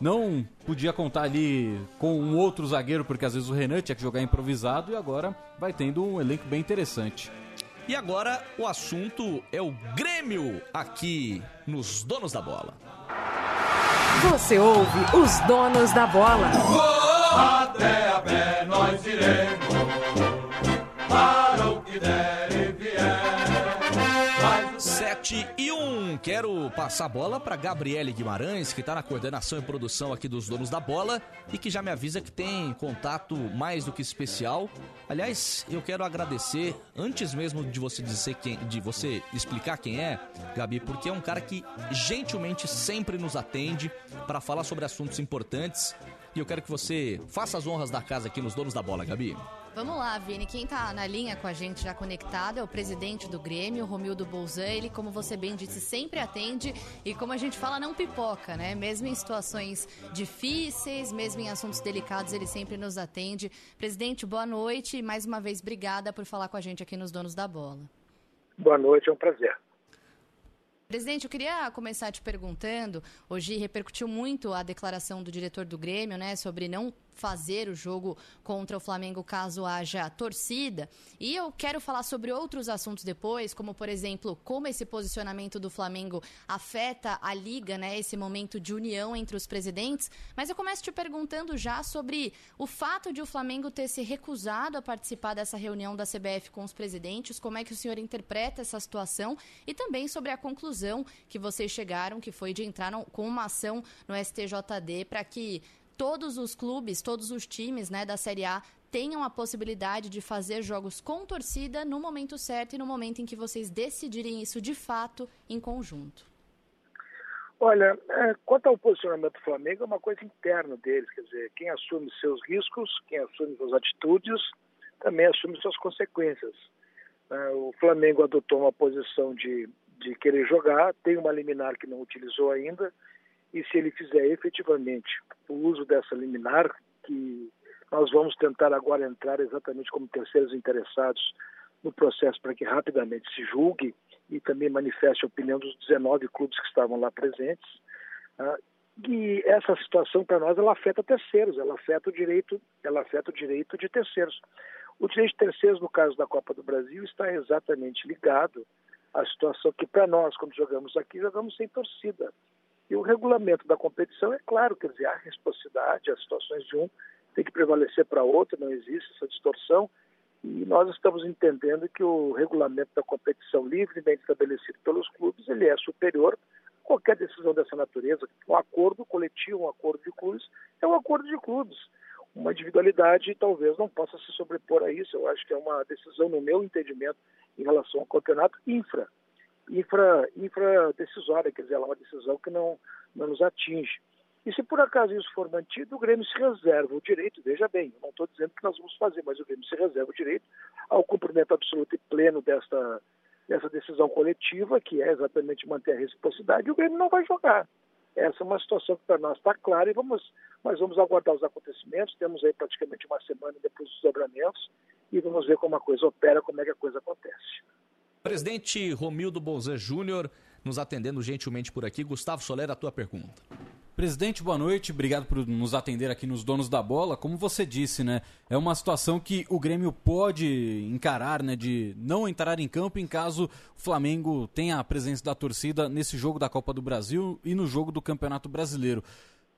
Não podia contar ali com um outro zagueiro, porque às vezes o Renan tinha que jogar improvisado e agora vai tendo um elenco bem interessante. E agora o assunto é o Grêmio aqui nos Donos da Bola. Você ouve os Donos da Bola. até a pé nós iremos para o que der e vier. 7 e 1. Quero passar a bola para Gabriele Guimarães, que está na coordenação e produção aqui dos Donos da Bola e que já me avisa que tem contato mais do que especial. Aliás, eu quero agradecer antes mesmo de você dizer quem, de você explicar quem é, Gabi, porque é um cara que gentilmente sempre nos atende para falar sobre assuntos importantes. E eu quero que você faça as honras da casa aqui nos Donos da Bola, Gabi. Vamos lá, Vini. Quem tá na linha com a gente já conectado é o presidente do Grêmio, Romildo Bolzan. Ele, como você bem disse, sempre atende e, como a gente fala, não pipoca, né? Mesmo em situações difíceis, mesmo em assuntos delicados, ele sempre nos atende. Presidente, boa noite e mais uma vez obrigada por falar com a gente aqui nos Donos da Bola. Boa noite, é um prazer. Presidente, eu queria começar te perguntando, hoje repercutiu muito a declaração do diretor do Grêmio, né, sobre não fazer o jogo contra o Flamengo caso haja torcida. E eu quero falar sobre outros assuntos depois, como por exemplo, como esse posicionamento do Flamengo afeta a liga, né, esse momento de união entre os presidentes. Mas eu começo te perguntando já sobre o fato de o Flamengo ter se recusado a participar dessa reunião da CBF com os presidentes, como é que o senhor interpreta essa situação e também sobre a conclusão que vocês chegaram, que foi de entrar com uma ação no STJD para que todos os clubes, todos os times né, da Série A tenham a possibilidade de fazer jogos com torcida no momento certo e no momento em que vocês decidirem isso de fato em conjunto? Olha, é, quanto ao posicionamento do Flamengo, é uma coisa interna deles, quer dizer, quem assume seus riscos, quem assume suas atitudes, também assume suas consequências. É, o Flamengo adotou uma posição de, de querer jogar, tem uma liminar que não utilizou ainda, e se ele fizer efetivamente o uso dessa liminar, que nós vamos tentar agora entrar exatamente como terceiros interessados no processo para que rapidamente se julgue e também manifeste a opinião dos 19 clubes que estavam lá presentes. Ah, e essa situação para nós ela afeta terceiros, ela afeta o direito, ela afeta o direito de terceiros. O direito de terceiros no caso da Copa do Brasil está exatamente ligado à situação que para nós quando jogamos aqui jogamos sem torcida. E o regulamento da competição é claro, quer dizer, há reciprocidade, as situações de um tem que prevalecer para outro, não existe essa distorção. E nós estamos entendendo que o regulamento da competição livremente estabelecido pelos clubes, ele é superior a qualquer decisão dessa natureza. Um acordo coletivo, um acordo de clubes, é um acordo de clubes. Uma individualidade talvez não possa se sobrepor a isso. Eu acho que é uma decisão, no meu entendimento, em relação ao campeonato, infra. Infra, decisória, quer dizer, ela é uma decisão que não, não nos atinge. E se por acaso isso for mantido, o Grêmio se reserva o direito, veja bem, eu não estou dizendo que nós vamos fazer, mas o Grêmio se reserva o direito ao cumprimento absoluto e pleno desta, dessa decisão coletiva, que é exatamente manter a reciprocidade, e o Grêmio não vai jogar. Essa é uma situação que para nós está clara e vamos, mas vamos aguardar os acontecimentos. Temos aí praticamente uma semana depois dos dobramentos e vamos ver como a coisa opera, como é que a coisa acontece. Presidente Romildo Bolzan Júnior, nos atendendo gentilmente por aqui. Gustavo Soler, a tua pergunta. Presidente, boa noite. Obrigado por nos atender aqui nos Donos da Bola. Como você disse, né? É uma situação que o Grêmio pode encarar, né? De não entrar em campo em caso o Flamengo tenha a presença da torcida nesse jogo da Copa do Brasil e no jogo do Campeonato Brasileiro.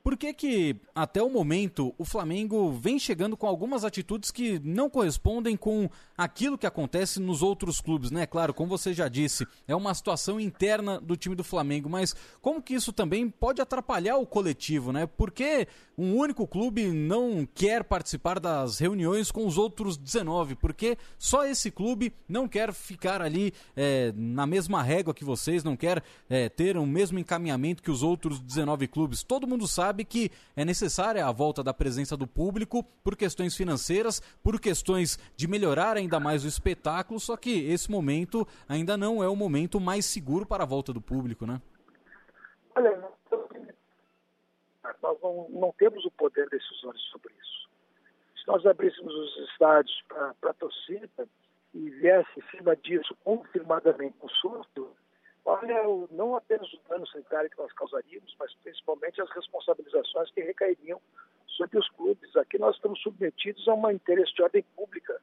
Por que que, até o momento, o Flamengo vem chegando com algumas atitudes que não correspondem com aquilo que acontece nos outros clubes, né? Claro, como você já disse, é uma situação interna do time do Flamengo, mas como que isso também pode atrapalhar o coletivo, né? Por que um único clube não quer participar das reuniões com os outros 19? Porque só esse clube não quer ficar ali é, na mesma régua que vocês, não quer é, ter o mesmo encaminhamento que os outros 19 clubes. Todo mundo sabe que é necessária a volta da presença do público por questões financeiras, por questões de melhorar ainda mais o espetáculo, só que esse momento ainda não é o momento mais seguro para a volta do público, né? Olha, nós não, não temos o poder decisório sobre isso. Se nós abríssemos os estádios para a torcida e viesse em cima disso confirmadamente um surto, olha não apenas o dano sanitário que nós causaríamos, mas principalmente as responsabilizações que recairiam sobre os clubes. Aqui nós estamos submetidos a um interesse de ordem pública.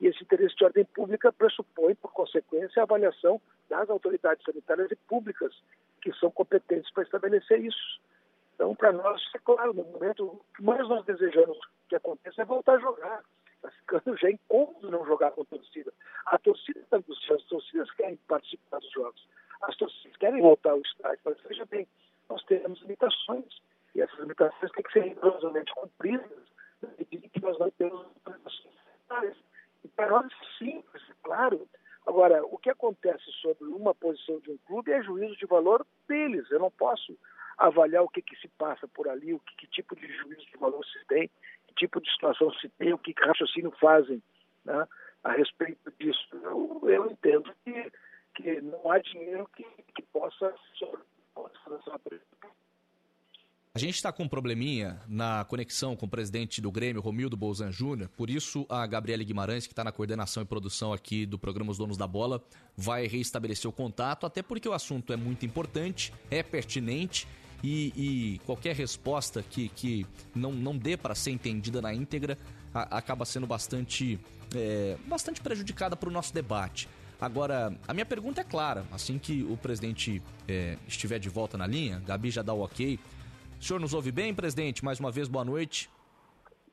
E esse interesse de ordem pública pressupõe, por consequência, a avaliação das autoridades sanitárias e públicas que são competentes para estabelecer isso. Então, para nós, é claro, no momento, o que mais nós desejamos que aconteça é voltar a jogar. Está ficando já incômodo não jogar com a torcida. A torcida está angustiada, as torcidas querem participar dos jogos as torcidas querem voltar ao estádio, mas veja bem, nós temos limitações, e essas limitações têm que ser rigorosamente cumpridas, na medida que nós não temos limitações sanitárias. E para nós é simples, claro. Agora, o que acontece sobre uma posição de um clube é juízo de valor deles. Eu não posso avaliar o que, que se passa por ali, o que, que tipo de juízo de valor se tem, que tipo de situação se tem, o que raciocínio fazem né, a respeito disso. Eu, eu entendo que que não há dinheiro que, que possa a gente está com um probleminha na conexão com o presidente do Grêmio, Romildo Bolzan Júnior. Por isso, a Gabriele Guimarães, que está na coordenação e produção aqui do programa Os Donos da Bola, vai reestabelecer o contato, até porque o assunto é muito importante, é pertinente e, e qualquer resposta que, que não, não dê para ser entendida na íntegra a, acaba sendo bastante, é, bastante prejudicada para o nosso debate. Agora, a minha pergunta é clara. Assim que o presidente é, estiver de volta na linha, Gabi já dá o ok. O senhor nos ouve bem, presidente? Mais uma vez, boa noite.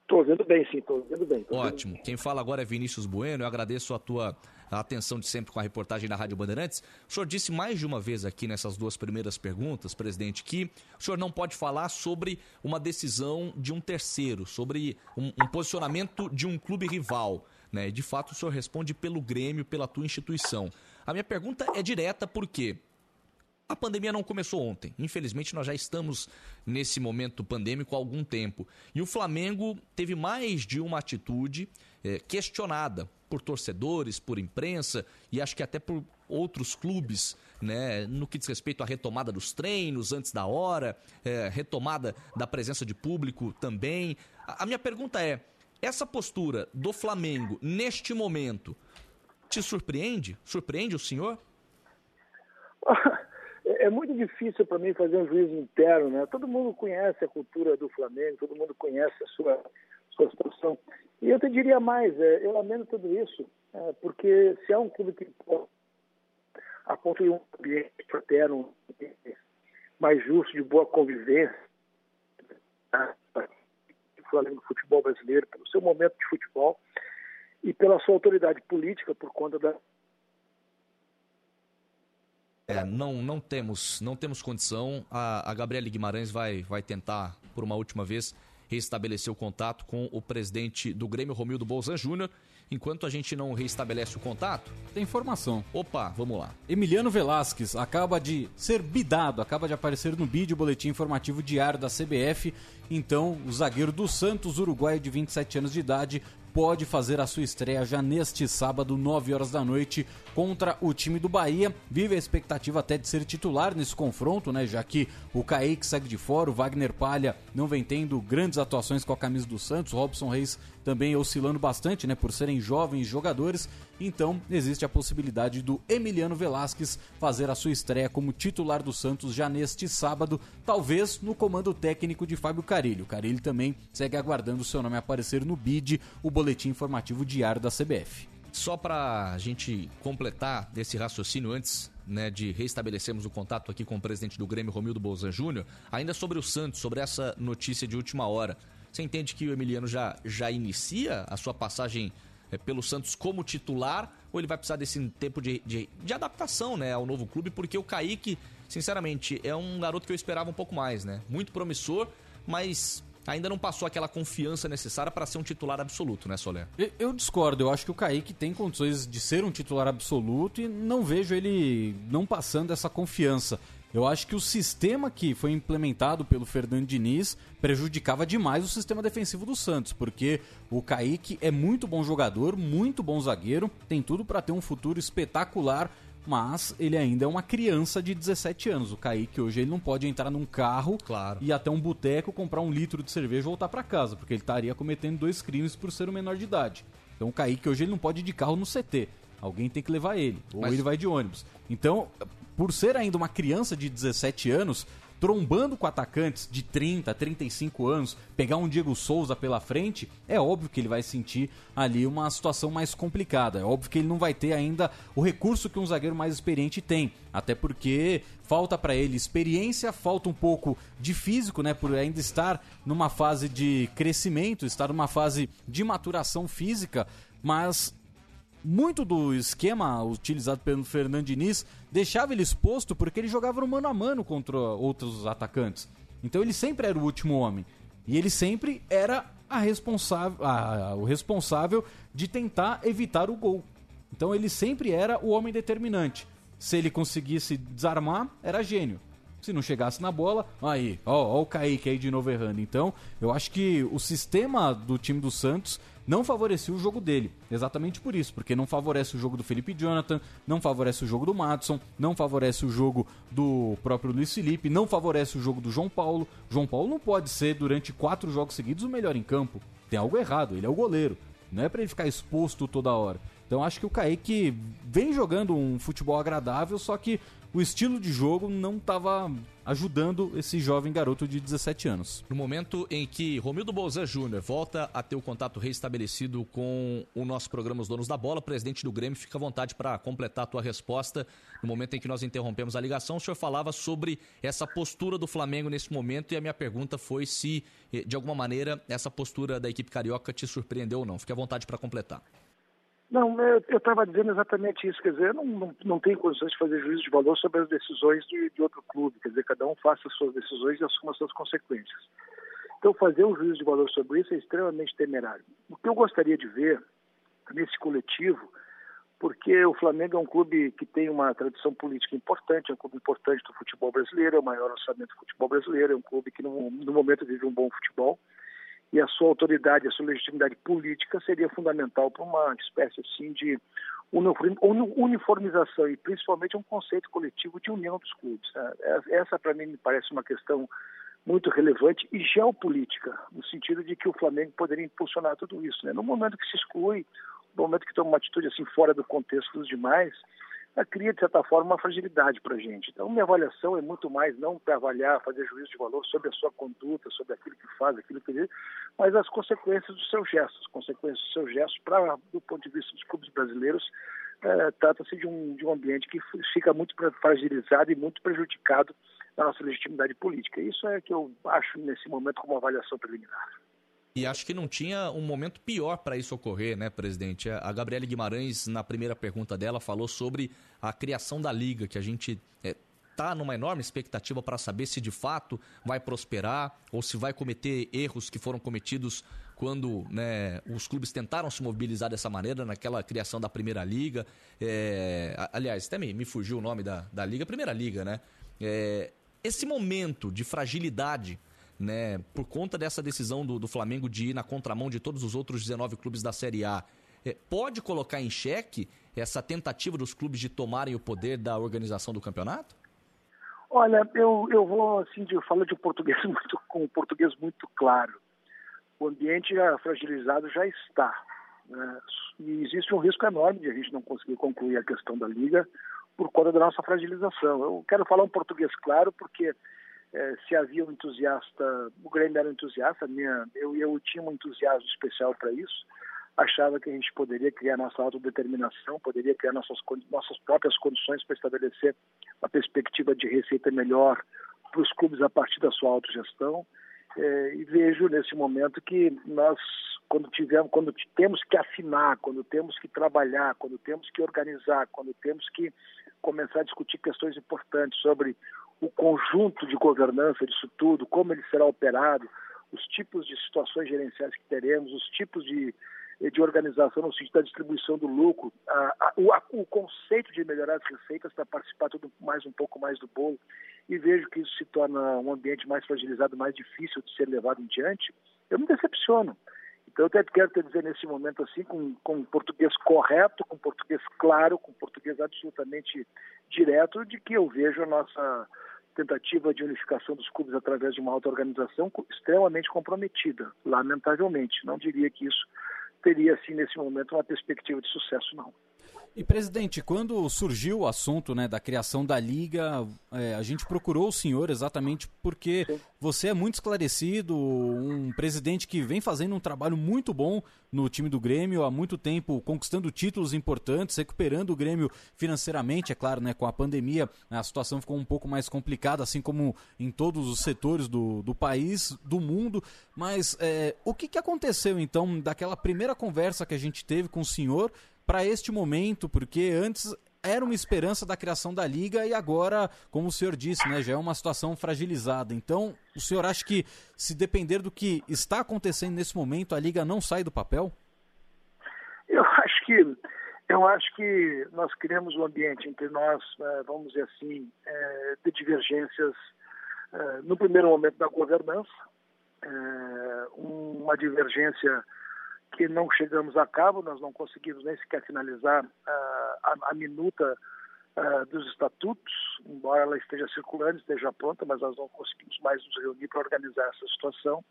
Estou ouvindo bem, sim, estou ouvindo bem. Ótimo. Quem fala agora é Vinícius Bueno. Eu agradeço a tua a atenção de sempre com a reportagem da Rádio Bandeirantes. O senhor disse mais de uma vez aqui nessas duas primeiras perguntas, presidente, que o senhor não pode falar sobre uma decisão de um terceiro, sobre um, um posicionamento de um clube rival. Né? De fato, o senhor responde pelo Grêmio, pela tua instituição. A minha pergunta é direta porque a pandemia não começou ontem. Infelizmente, nós já estamos nesse momento pandêmico há algum tempo. E o Flamengo teve mais de uma atitude é, questionada por torcedores, por imprensa e acho que até por outros clubes, né, no que diz respeito à retomada dos treinos antes da hora, é, retomada da presença de público também. A, a minha pergunta é: essa postura do Flamengo neste momento te surpreende? Surpreende o senhor? É muito difícil para mim fazer um juízo interno, né? Todo mundo conhece a cultura do Flamengo, todo mundo conhece a sua, sua situação. E eu te diria mais, é, eu lamento tudo isso, é, porque se há um clube que a ponto de um ambiente fraterno, mais justo, de boa convivência? Flamengo do futebol brasileiro, pelo seu momento de futebol e pela sua autoridade política por conta da é, não, não temos, não temos condição. A, a Gabriele Guimarães vai, vai tentar, por uma última vez, restabelecer o contato com o presidente do Grêmio, Romildo Bolzan Júnior. Enquanto a gente não restabelece o contato. Tem informação. Opa, vamos lá. Emiliano Velasquez acaba de ser bidado, acaba de aparecer no bid, o boletim informativo diário da CBF. Então, o zagueiro do Santos, uruguaio de 27 anos de idade, pode fazer a sua estreia já neste sábado, 9 horas da noite, contra o time do Bahia. Vive a expectativa até de ser titular nesse confronto, né? Já que o Kaique segue de fora, o Wagner Palha não vem tendo grandes atuações com a camisa do Santos, Robson Reis também oscilando bastante, né? Por serem jovens jogadores. Então, existe a possibilidade do Emiliano Velasquez fazer a sua estreia como titular do Santos já neste sábado, talvez no comando técnico de Fábio Carilho. Carilho também segue aguardando o seu nome aparecer no BID, o boletim informativo diário da CBF. Só para a gente completar desse raciocínio antes né, de restabelecermos o contato aqui com o presidente do Grêmio, Romildo Bolzan Júnior, ainda sobre o Santos, sobre essa notícia de última hora. Você entende que o Emiliano já, já inicia a sua passagem pelo Santos como titular ou ele vai precisar desse tempo de, de, de, adaptação né, ao novo clube? Porque o Kaique, sinceramente, é um garoto que eu esperava um pouco mais, né? Muito promissor, mas ainda não passou aquela confiança necessária para ser um titular absoluto, né, Soler? Eu, eu, discordo, eu acho que o Kaique tem condições de ser um titular absoluto e não vejo ele não passando essa confiança. Eu acho que o sistema que foi implementado pelo Fernando Diniz prejudicava demais o sistema defensivo do Santos, porque o Kaique é muito bom jogador, muito bom zagueiro, tem tudo para ter um futuro espetacular mas ele ainda é uma criança de 17 anos. O Kaique hoje ele não pode entrar num carro claro. e ir até um boteco, comprar um litro de cerveja e voltar para casa, porque ele estaria cometendo dois crimes por ser um menor de idade. Então o Kaique hoje ele não pode ir de carro no CT. Alguém tem que levar ele, ou mas... ele vai de ônibus. Então, por ser ainda uma criança de 17 anos, trombando com atacantes de 30, 35 anos, pegar um Diego Souza pela frente, é óbvio que ele vai sentir ali uma situação mais complicada. É óbvio que ele não vai ter ainda o recurso que um zagueiro mais experiente tem, até porque falta para ele experiência, falta um pouco de físico, né, por ainda estar numa fase de crescimento, estar numa fase de maturação física, mas muito do esquema utilizado pelo Fernando Diniz deixava ele exposto porque ele jogava no mano a mano contra outros atacantes. Então ele sempre era o último homem. E ele sempre era a responsável, a, o responsável de tentar evitar o gol. Então ele sempre era o homem determinante. Se ele conseguisse desarmar, era gênio. Se não chegasse na bola, aí, ó, ó o Kaique aí de novo errando. Então, eu acho que o sistema do time do Santos não favorecia o jogo dele. Exatamente por isso, porque não favorece o jogo do Felipe Jonathan, não favorece o jogo do Matson, não favorece o jogo do próprio Luiz Felipe, não favorece o jogo do João Paulo. João Paulo não pode ser, durante quatro jogos seguidos, o melhor em campo. Tem algo errado, ele é o goleiro. Não é para ele ficar exposto toda hora. Então acho que o Kaique vem jogando um futebol agradável, só que o estilo de jogo não estava ajudando esse jovem garoto de 17 anos. No momento em que Romildo Bolzan Júnior volta a ter o contato restabelecido com o nosso programa Os Donos da Bola, presidente do Grêmio, fica à vontade para completar a tua resposta. No momento em que nós interrompemos a ligação, o senhor falava sobre essa postura do Flamengo nesse momento e a minha pergunta foi se, eh, de alguma maneira, essa postura da equipe carioca te surpreendeu ou não. Fique à vontade para completar. Não, eu estava dizendo exatamente isso, quer dizer, não, não, não tenho condições de fazer juízo de valor sobre as decisões de, de outro clube, quer dizer, cada um faça as suas decisões e assuma as suas consequências. Então, fazer um juízo de valor sobre isso é extremamente temerário. O que eu gostaria de ver nesse coletivo, porque o Flamengo é um clube que tem uma tradição política importante, é um clube importante do futebol brasileiro, é o maior orçamento do futebol brasileiro, é um clube que no, no momento vive um bom futebol, e a sua autoridade, a sua legitimidade política seria fundamental para uma espécie assim de uniformização e principalmente um conceito coletivo de união dos clubes. Né? Essa, para mim, me parece uma questão muito relevante e geopolítica, no sentido de que o Flamengo poderia impulsionar tudo isso. Né? No momento que se exclui, no momento que toma uma atitude assim fora do contexto dos demais, cria, de certa forma, uma fragilidade para a gente. Então, minha avaliação é muito mais não para avaliar, fazer juízo de valor sobre a sua conduta, sobre aquilo que faz, aquilo que diz, mas as consequências dos seus gestos. As consequências dos seus gestos, para, do ponto de vista dos clubes brasileiros, é, trata-se de um, de um ambiente que fica muito fragilizado e muito prejudicado na nossa legitimidade política. Isso é que eu acho, nesse momento, como avaliação preliminar. E acho que não tinha um momento pior para isso ocorrer, né, presidente? A Gabriela Guimarães, na primeira pergunta dela, falou sobre a criação da liga, que a gente está é, numa enorme expectativa para saber se de fato vai prosperar ou se vai cometer erros que foram cometidos quando né, os clubes tentaram se mobilizar dessa maneira naquela criação da primeira liga. É, aliás, até me, me fugiu o nome da, da liga, primeira liga, né? É, esse momento de fragilidade né, por conta dessa decisão do, do, Flamengo de ir na contramão de todos os outros 19 clubes da Série A, é, pode colocar em xeque essa tentativa dos clubes de tomarem o poder da organização do campeonato? Olha, eu, eu vou assim, eu falo de português muito, com português muito claro. O ambiente fragilizado já está. Né? E existe um risco enorme de a gente não conseguir concluir a questão da liga por conta da nossa fragilização. Eu quero falar um português claro porque é, se havia um entusiasta, o Grêmio era um entusiasta, minha, eu, eu tinha um entusiasmo especial para isso, achava que a gente poderia criar nossa autodeterminação, poderia criar nossas, nossas próprias condições para estabelecer uma perspectiva de receita melhor para os clubes a partir da sua autogestão. É, e vejo nesse momento que nós, quando tivemos, quando temos que afinar, quando temos que trabalhar, quando temos que organizar, quando temos que começar a discutir questões importantes sobre o conjunto de governança disso tudo, como ele será operado, os tipos de situações gerenciais que teremos, os tipos de, de organização no sentido da distribuição do lucro, a, a, o, a, o, conceito de melhorar as receitas para participar tudo mais um pouco mais do bolo, e vejo que isso se torna um ambiente mais fragilizado, mais difícil de ser levado em diante, eu me decepciono. Então, eu até quero te dizer nesse momento assim, com, com português correto, com português claro, com português absolutamente direto, de que eu vejo a nossa tentativa de unificação dos clubes através de uma auto-organização extremamente comprometida, lamentavelmente. Não diria que isso teria, assim, nesse momento, uma perspectiva de sucesso, não. E presidente, quando surgiu o assunto né, da criação da liga, é, a gente procurou o senhor exatamente porque Sim. você é muito esclarecido, um presidente que vem fazendo um trabalho muito bom no time do Grêmio há muito tempo, conquistando títulos importantes, recuperando o Grêmio financeiramente, é claro, né, com a pandemia a situação ficou um pouco mais complicada, assim como em todos os setores do, do país, do mundo. Mas é, o que, que aconteceu então daquela primeira conversa que a gente teve com o senhor? Para este momento, porque antes era uma esperança da criação da liga e agora, como o senhor disse, né, já é uma situação fragilizada. Então, o senhor acha que se depender do que está acontecendo nesse momento, a liga não sai do papel? Eu acho que eu acho que nós criamos um ambiente entre nós, é, vamos dizer assim, é, de divergências é, no primeiro momento da governança, uma divergência que não chegamos a cabo, nós não conseguimos nem sequer finalizar uh, a, a, minuta uh, dos estatutos, embora ela esteja circulando, esteja pronta, mas nós não conseguimos mais nos reunir para organizar essa situação.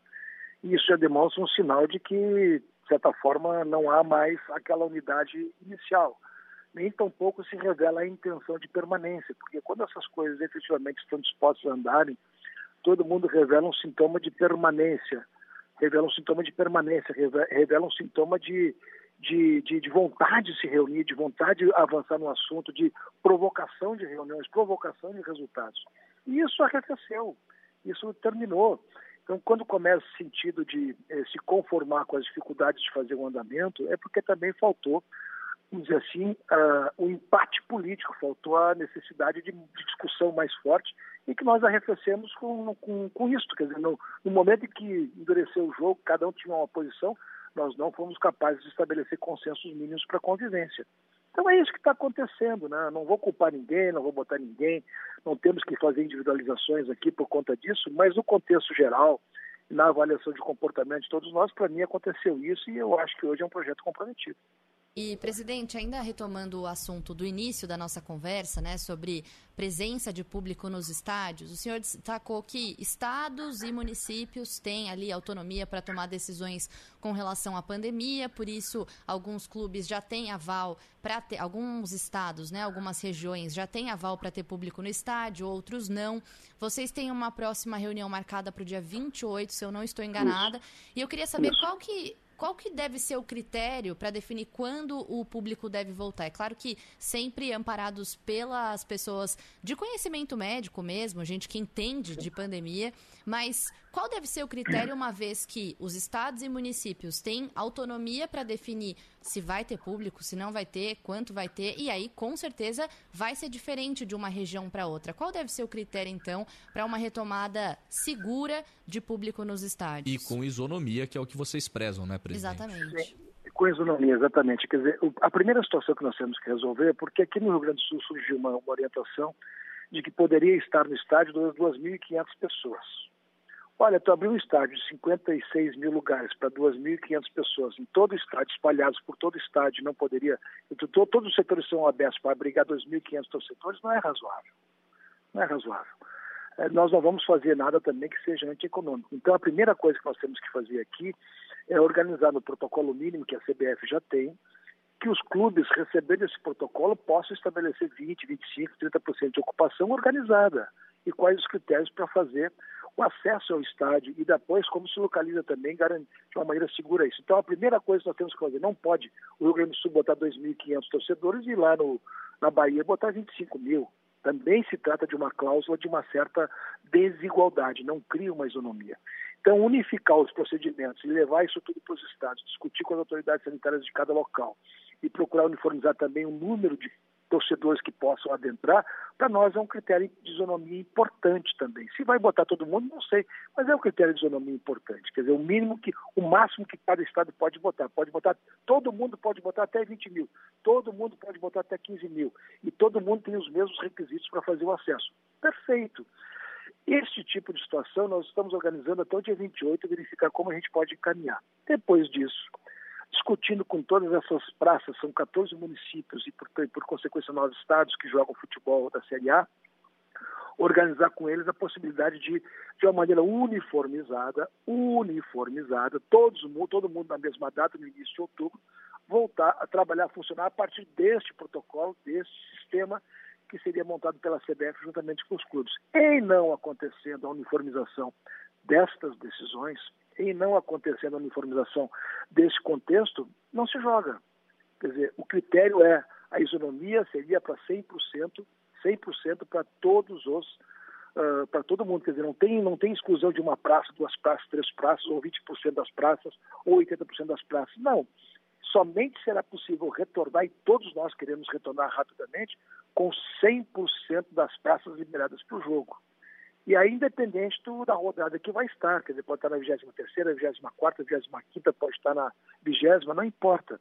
E isso já demonstra um sinal de que, de certa forma, não há mais aquela unidade inicial. Nem tampouco se revela a intenção de permanência, porque quando essas coisas efetivamente estão dispostas a andarem, todo mundo revela um sintoma de permanência revela um sintoma de permanência, revela um sintoma de, de, de, de, vontade de se reunir, de vontade de avançar no assunto, de provocação de reuniões, provocação de resultados. E isso arrefeceu, isso terminou. Então, quando começa o sentido de eh, se conformar com as dificuldades de fazer o andamento, é porque também faltou, vamos dizer assim, uh, o empate político, faltou a necessidade de, de discussão mais forte e que nós arrefecemos com, com, com isso. Quer dizer, no, no momento em que endureceu o jogo, cada um tinha uma posição, nós não fomos capazes de estabelecer consensos mínimos para convivência. Então é isso que está acontecendo, né? Não vou culpar ninguém, não vou botar ninguém, não temos que fazer individualizações aqui por conta disso, mas no contexto geral, na avaliação de comportamento de todos nós, para mim aconteceu isso e eu acho que hoje é um projeto comprometido. E, presidente, ainda retomando o assunto do início da nossa conversa, né, sobre presença de público nos estádios, o senhor destacou que estados e municípios têm ali autonomia para tomar decisões com relação à pandemia, por isso alguns clubes já têm aval para ter, alguns estados, né, algumas regiões já têm aval para ter público no estádio, outros não. Vocês têm uma próxima reunião marcada para o dia 28, se eu não estou enganada, e eu queria saber qual que qual que deve ser o critério para definir quando o público deve voltar? É claro que sempre amparados pelas pessoas de conhecimento médico mesmo, gente que entende de pandemia, mas qual deve ser o critério uma vez que os estados e municípios têm autonomia para definir se vai ter público, se não vai ter, quanto vai ter, e aí com certeza vai ser diferente de uma região para outra. Qual deve ser o critério então para uma retomada segura de público nos estádios? E com isonomia, que é o que vocês prezam, né, presidente? Exatamente. Com isonomia, exatamente. Quer dizer, a primeira situação que nós temos que resolver é porque aqui no Rio Grande do Sul surgiu uma, uma orientação de que poderia estar no estádio 2.500 pessoas. Olha, tu abriu um estádio de 56 mil lugares para 2.500 pessoas em todo o estádio, espalhados por todo o estádio, não poderia. Todos os setores são abertos para abrigar 2.500 torcedores, não é razoável. Não é razoável. É, nós não vamos fazer nada também que seja antieconômico. Então, a primeira coisa que nós temos que fazer aqui é organizar no protocolo mínimo que a CBF já tem, que os clubes recebendo esse protocolo possam estabelecer 20, 25, 30% de ocupação organizada e quais os critérios para fazer o acesso ao estádio e depois como se localiza também de uma maneira segura isso. Então a primeira coisa que nós temos que fazer, não pode o Rio Grande do Sul botar 2.500 torcedores e lá no, na Bahia botar 25 mil. Também se trata de uma cláusula de uma certa desigualdade, não cria uma isonomia. Então, unificar os procedimentos e levar isso tudo para os estados, discutir com as autoridades sanitárias de cada local e procurar uniformizar também o número de torcedores que possam adentrar, para nós é um critério de isonomia importante também. Se vai botar todo mundo, não sei, mas é um critério de isonomia importante. Quer dizer, o mínimo que, o máximo que cada estado pode botar. Pode botar, todo mundo pode botar até 20 mil, todo mundo pode botar até 15 mil. E todo mundo tem os mesmos requisitos para fazer o acesso. Perfeito. Este tipo de situação nós estamos organizando até o dia 28, verificar como a gente pode encaminhar. Depois disso, discutindo com todas essas praças, são 14 municípios e, por, por consequência, nove estados que jogam futebol da Série A, organizar com eles a possibilidade de, de uma maneira uniformizada, uniformizada, todos, todo mundo na mesma data, no início de outubro, voltar a trabalhar, a funcionar a partir deste protocolo, deste sistema que seria montado pela CBF juntamente com os clubes. Em não acontecendo a uniformização destas decisões, em não acontecendo a uniformização desse contexto, não se joga. Quer dizer, o critério é a isonomia seria para 100%, 100% para todos os uh, para todo mundo, quer dizer, não tem não tem exclusão de uma praça, duas praças, três praças ou 20% das praças ou 80% das praças. Não. Somente será possível retornar e todos nós queremos retornar rapidamente com 100% das praças liberadas para o jogo. E aí, independente do, da rodada que vai estar, quer dizer, pode estar na 23ª, 24ª, 25ª, pode estar na 20 não importa.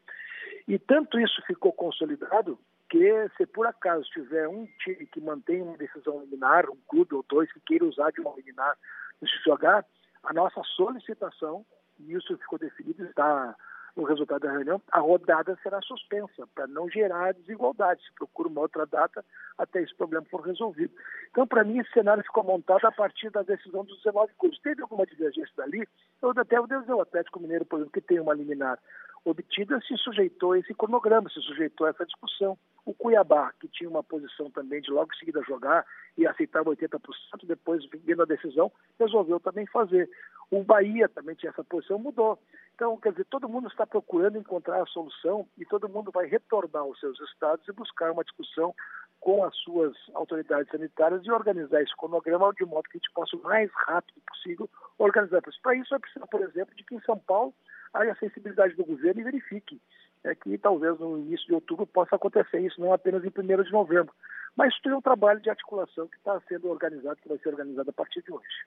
E tanto isso ficou consolidado que se por acaso tiver um time que mantém uma decisão liminar, um clube ou dois que queira usar de uma liminar no jogar, a nossa solicitação, e isso ficou definido, está no resultado da reunião, a rodada será suspensa, para não gerar desigualdade. Se procura uma outra data até esse problema for resolvido. Então, para mim, esse cenário ficou montado a partir da decisão dos 19 clubes. Teve alguma divergência dali? Eu até o Deus, o Atlético Mineiro, por exemplo, que tem uma liminar obtida, se sujeitou a esse cronograma, se sujeitou a essa discussão. O Cuiabá, que tinha uma posição também de logo em seguida jogar e aceitava 80%, depois, vendo a decisão, resolveu também fazer. O Bahia também tinha essa posição, mudou. Então, quer dizer, todo mundo está procurando encontrar a solução e todo mundo vai retornar aos seus estados e buscar uma discussão com as suas autoridades sanitárias e organizar esse cronograma de modo que a gente possa, o mais rápido possível, organizar. Para isso, é preciso, por exemplo, de que em São Paulo haja sensibilidade do governo e verifique é que talvez no início de outubro possa acontecer isso, não apenas em 1 de novembro. Mas isso é um trabalho de articulação que está sendo organizado, que vai ser organizado a partir de hoje.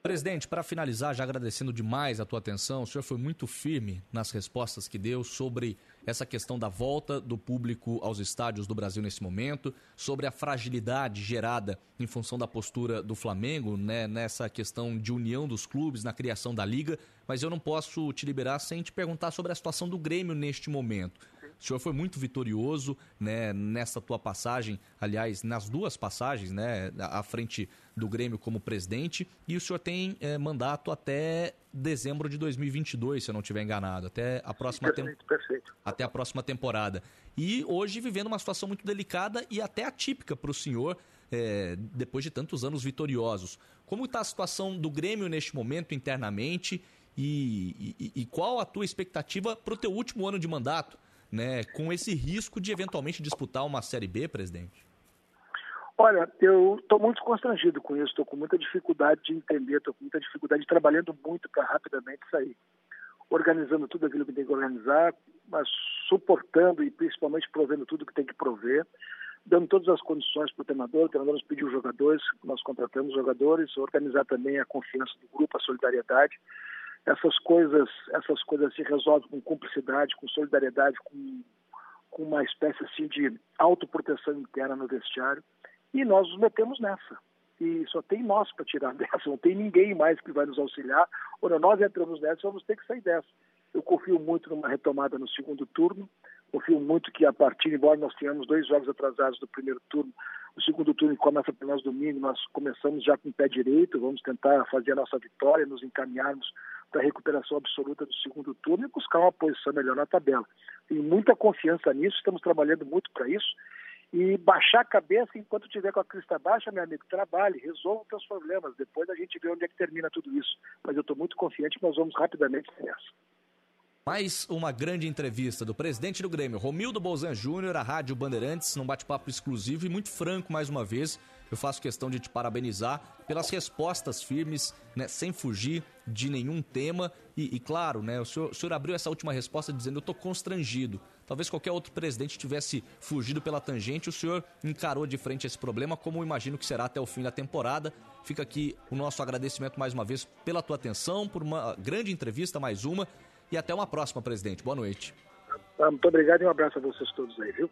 Presidente, para finalizar, já agradecendo demais a tua atenção, o senhor foi muito firme nas respostas que deu sobre essa questão da volta do público aos estádios do Brasil nesse momento, sobre a fragilidade gerada em função da postura do Flamengo, né, nessa questão de união dos clubes, na criação da liga, mas eu não posso te liberar sem te perguntar sobre a situação do Grêmio neste momento. O senhor foi muito vitorioso né, nessa tua passagem, aliás, nas duas passagens, né, à frente do Grêmio como presidente, e o senhor tem eh, mandato até dezembro de 2022, se eu não estiver enganado, até a próxima Perfeito, perfeito. até a próxima temporada. E hoje vivendo uma situação muito delicada e até atípica para o senhor, eh, depois de tantos anos vitoriosos. Como está a situação do Grêmio neste momento internamente e, e- e qual a tua expectativa para o teu último ano de mandato, né? Com esse risco de eventualmente disputar uma Série B, presidente? Olha, eu estou muito constrangido com isso, estou com muita dificuldade de entender, estou com muita dificuldade, trabalhando muito para rapidamente sair. Organizando tudo aquilo que tem que organizar, mas suportando e principalmente provendo tudo que tem que prover, dando todas as condições para o treinador, o treinador nos pediu jogadores, nós contratamos jogadores, organizar também a confiança do grupo, a solidariedade. Essas coisas, essas coisas se resolvem com cumplicidade, com solidariedade, com, com uma espécie assim de autoproteção interna no vestiário e nós nos metemos nessa. E só tem nós para tirar dessa, não tem ninguém mais que vai nos auxiliar. Quando nós entramos nessa, vamos ter que sair dessa. Eu confio muito numa retomada no segundo turno, confio muito que a partir, embora nós tenhamos dois jogos atrasados do primeiro turno, o segundo turno começa nós domingo, nós começamos já com o pé direito, vamos tentar fazer a nossa vitória, nos encaminharmos para a recuperação absoluta do segundo turno e buscar uma posição melhor na tabela. Tenho muita confiança nisso, estamos trabalhando muito para isso e baixar a cabeça enquanto tiver com a crista baixa, meu amigo, trabalhe, resolva os seus problemas. Depois a gente vê onde é que termina tudo isso. Mas eu estou muito confiante que nós vamos rapidamente nessa. Mais uma grande entrevista do presidente do Grêmio, Romildo Bolzan Júnior, à Rádio Bandeirantes, num bate-papo exclusivo e muito franco mais uma vez. Eu faço questão de te parabenizar pelas respostas firmes, né, sem fugir de nenhum tema. E, e claro, né, o senhor, o senhor abriu essa última resposta dizendo: Eu estou constrangido. Talvez qualquer outro presidente tivesse fugido pela tangente, o senhor encarou de frente esse problema, como imagino que será até o fim da temporada. Fica aqui o nosso agradecimento mais uma vez pela tua atenção, por uma grande entrevista, mais uma. E até uma próxima, presidente. Boa noite. Tá, muito obrigado e um abraço a vocês todos aí, viu?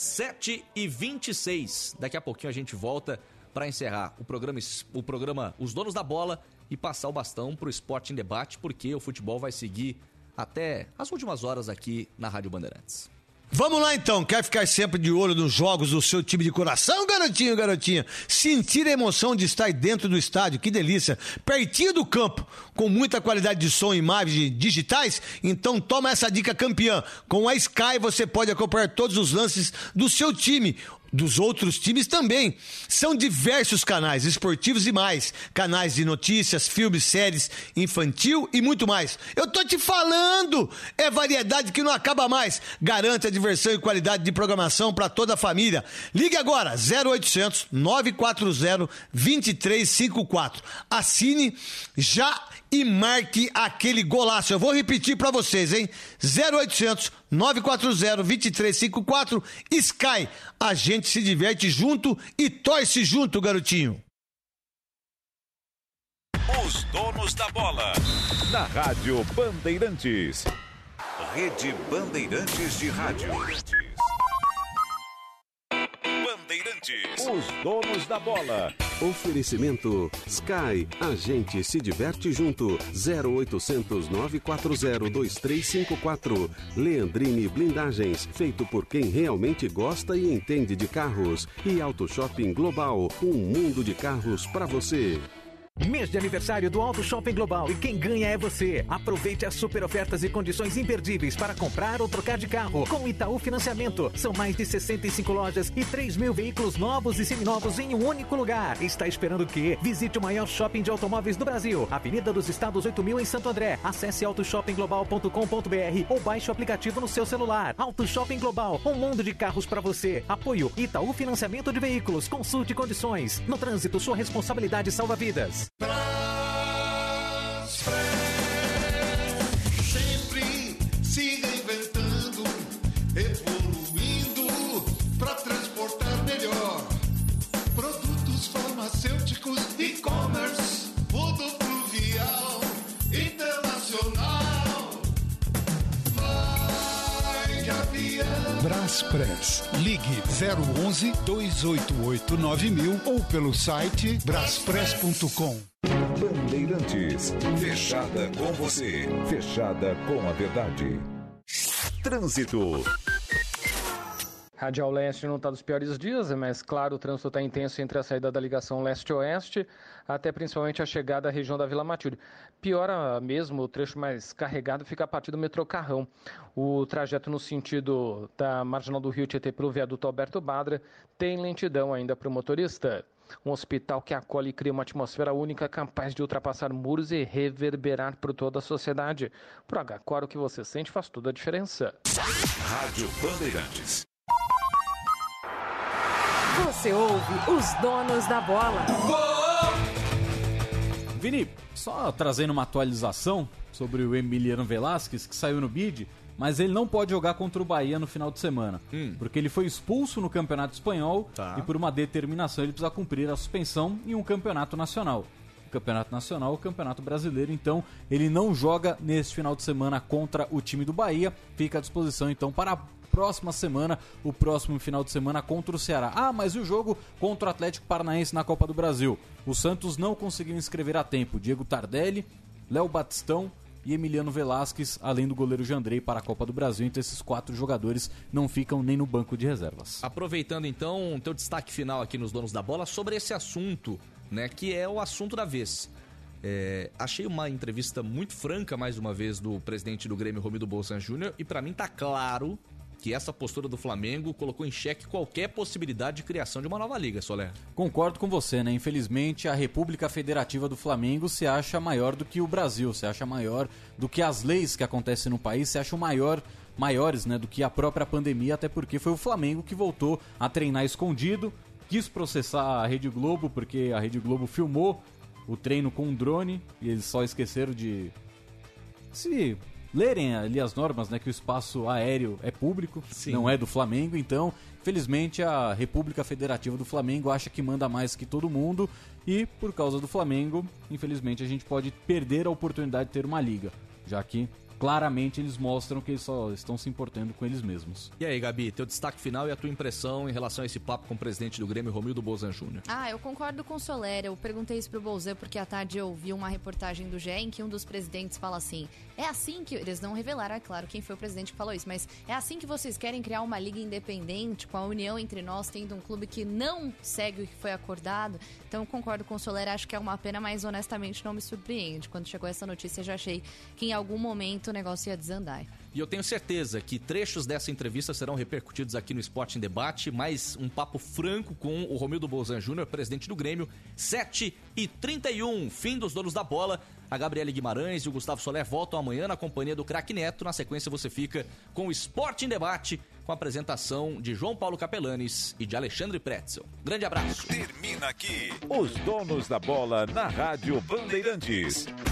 7 e 26 Daqui a pouquinho a gente volta para encerrar o programa, o programa Os Donos da Bola e passar o bastão para o Esporte em Debate, porque o futebol vai seguir até as últimas horas aqui na Rádio Bandeirantes. Vamos lá então, quer ficar sempre de olho nos jogos do seu time de coração, garotinho, garotinha? Sentir a emoção de estar dentro do estádio, que delícia! Pertinho do campo, com muita qualidade de som e imagens digitais? Então toma essa dica campeã. Com a Sky você pode acompanhar todos os lances do seu time dos outros times também. São diversos canais esportivos e mais, canais de notícias, filmes, séries, infantil e muito mais. Eu tô te falando, é variedade que não acaba mais. Garante a diversão e qualidade de programação para toda a família. Ligue agora 0800 940 2354. Assine já e marque aquele golaço. Eu vou repetir para vocês, hein? 0800 940 2354 Sky. A gente se diverte junto e torce junto, garotinho. Os donos da bola. Na Rádio Bandeirantes. Rede Bandeirantes de Rádio. Bandeirantes. Os donos da bola. Oferecimento Sky. A gente se diverte junto. 0800 940 2354. Leandrine Blindagens. Feito por quem realmente gosta e entende de carros. E Auto Shopping Global. Um mundo de carros para você. Mês de aniversário do Auto Shopping Global e quem ganha é você. Aproveite as super ofertas e condições imperdíveis para comprar ou trocar de carro com Itaú Financiamento. São mais de 65 lojas e 3 mil veículos novos e seminovos em um único lugar. Está esperando o quê? Visite o maior shopping de automóveis do Brasil. Avenida dos Estados 8000 em Santo André. Acesse autoshoppingglobal.com.br ou baixe o aplicativo no seu celular. Auto Shopping Global, um mundo de carros para você. Apoio Itaú Financiamento de Veículos. Consulte condições. No trânsito, sua responsabilidade salva vidas. Sempre Braspress. Ligue 011 288 9000 ou pelo site braspress.com. Bandeirantes, fechada com você, fechada com a verdade. Trânsito. Radial Leste não está dos piores dias, mas claro, o trânsito está intenso entre a saída da ligação leste-oeste até principalmente a chegada à região da Vila Matilde. Piora mesmo, o trecho mais carregado fica a partir do metrô Carrão. O trajeto no sentido da Marginal do Rio Tietê para o viaduto Alberto Badra tem lentidão ainda para o motorista. Um hospital que acolhe e cria uma atmosfera única capaz de ultrapassar muros e reverberar por toda a sociedade. Pro H4, o que você sente faz toda a diferença. Rádio Bandeirantes. Você ouve os donos da bola. Vini, só trazendo uma atualização sobre o Emiliano Velasquez, que saiu no bid, mas ele não pode jogar contra o Bahia no final de semana. Hum. Porque ele foi expulso no Campeonato Espanhol Tá. e por uma determinação ele precisa cumprir a suspensão em um campeonato nacional. O campeonato nacional, o campeonato brasileiro, então ele não joga neste final de semana contra o time do Bahia. Fica à disposição então para próxima semana, o próximo final de semana contra o Ceará. Ah, mas e o jogo contra o Atlético Paranaense na Copa do Brasil? O Santos não conseguiu inscrever a tempo. Diego Tardelli, Léo Batistão e Emiliano Velasquez, além do goleiro Jandrei para a Copa do Brasil. Então esses quatro jogadores não ficam nem no banco de reservas. Aproveitando então o teu destaque final aqui nos Donos da Bola sobre esse assunto, né, que é o assunto da vez. É, achei uma entrevista muito franca, mais uma vez, do presidente do Grêmio, Romildo Bolson Júnior, e pra mim tá claro que essa postura do Flamengo colocou em xeque qualquer possibilidade de criação de uma nova liga, Soler. Concordo com você, né? Infelizmente, a República Federativa do Flamengo se acha maior do que o Brasil, se acha maior do que as leis que acontecem no país, se acham maior, maiores, né, do que a própria pandemia, até porque foi o Flamengo que voltou a treinar escondido, quis processar a Rede Globo porque a Rede Globo filmou o treino com um drone e eles só esqueceram de se lerem ali as normas, né, que o espaço aéreo é público, não é do Flamengo, então, felizmente a República Federativa do Flamengo acha que manda mais que todo mundo. E por causa do Flamengo, infelizmente a gente pode perder a oportunidade de ter uma liga, já que claramente eles mostram que eles só estão se importando com eles mesmos. E aí, Gabi, teu destaque final e a tua impressão em relação a esse papo com o presidente do Grêmio, Romildo Bolzan Júnior. Ah, eu concordo com o Soler. Eu perguntei isso pro Bolzan porque à tarde eu vi uma reportagem do GE em que um dos presidentes fala assim: é assim que. Eles não revelaram, é claro, quem foi o presidente que falou isso, mas é assim que vocês querem criar uma liga independente, com a união entre nós, tendo um clube que não segue o que foi acordado. Então eu concordo com o Soler, acho que é uma pena, mas honestamente não me surpreende. Quando chegou essa notícia, eu já achei que em algum momento o negócio ia desandar. E eu tenho certeza que trechos dessa entrevista serão repercutidos aqui no Esporte em Debate. Mais um papo franco com o Romildo Bolzan Júnior, presidente do Grêmio. 7 e 31, fim dos donos da bola. A Gabriele Guimarães e o Gustavo Soler voltam amanhã na companhia do craque Neto. Na sequência, você fica com o Esporte em Debate, com a apresentação de João Paulo Capelanes e de Alexandre Pretzel. Grande abraço. Termina aqui os Donos da Bola na Rádio Bandeirantes.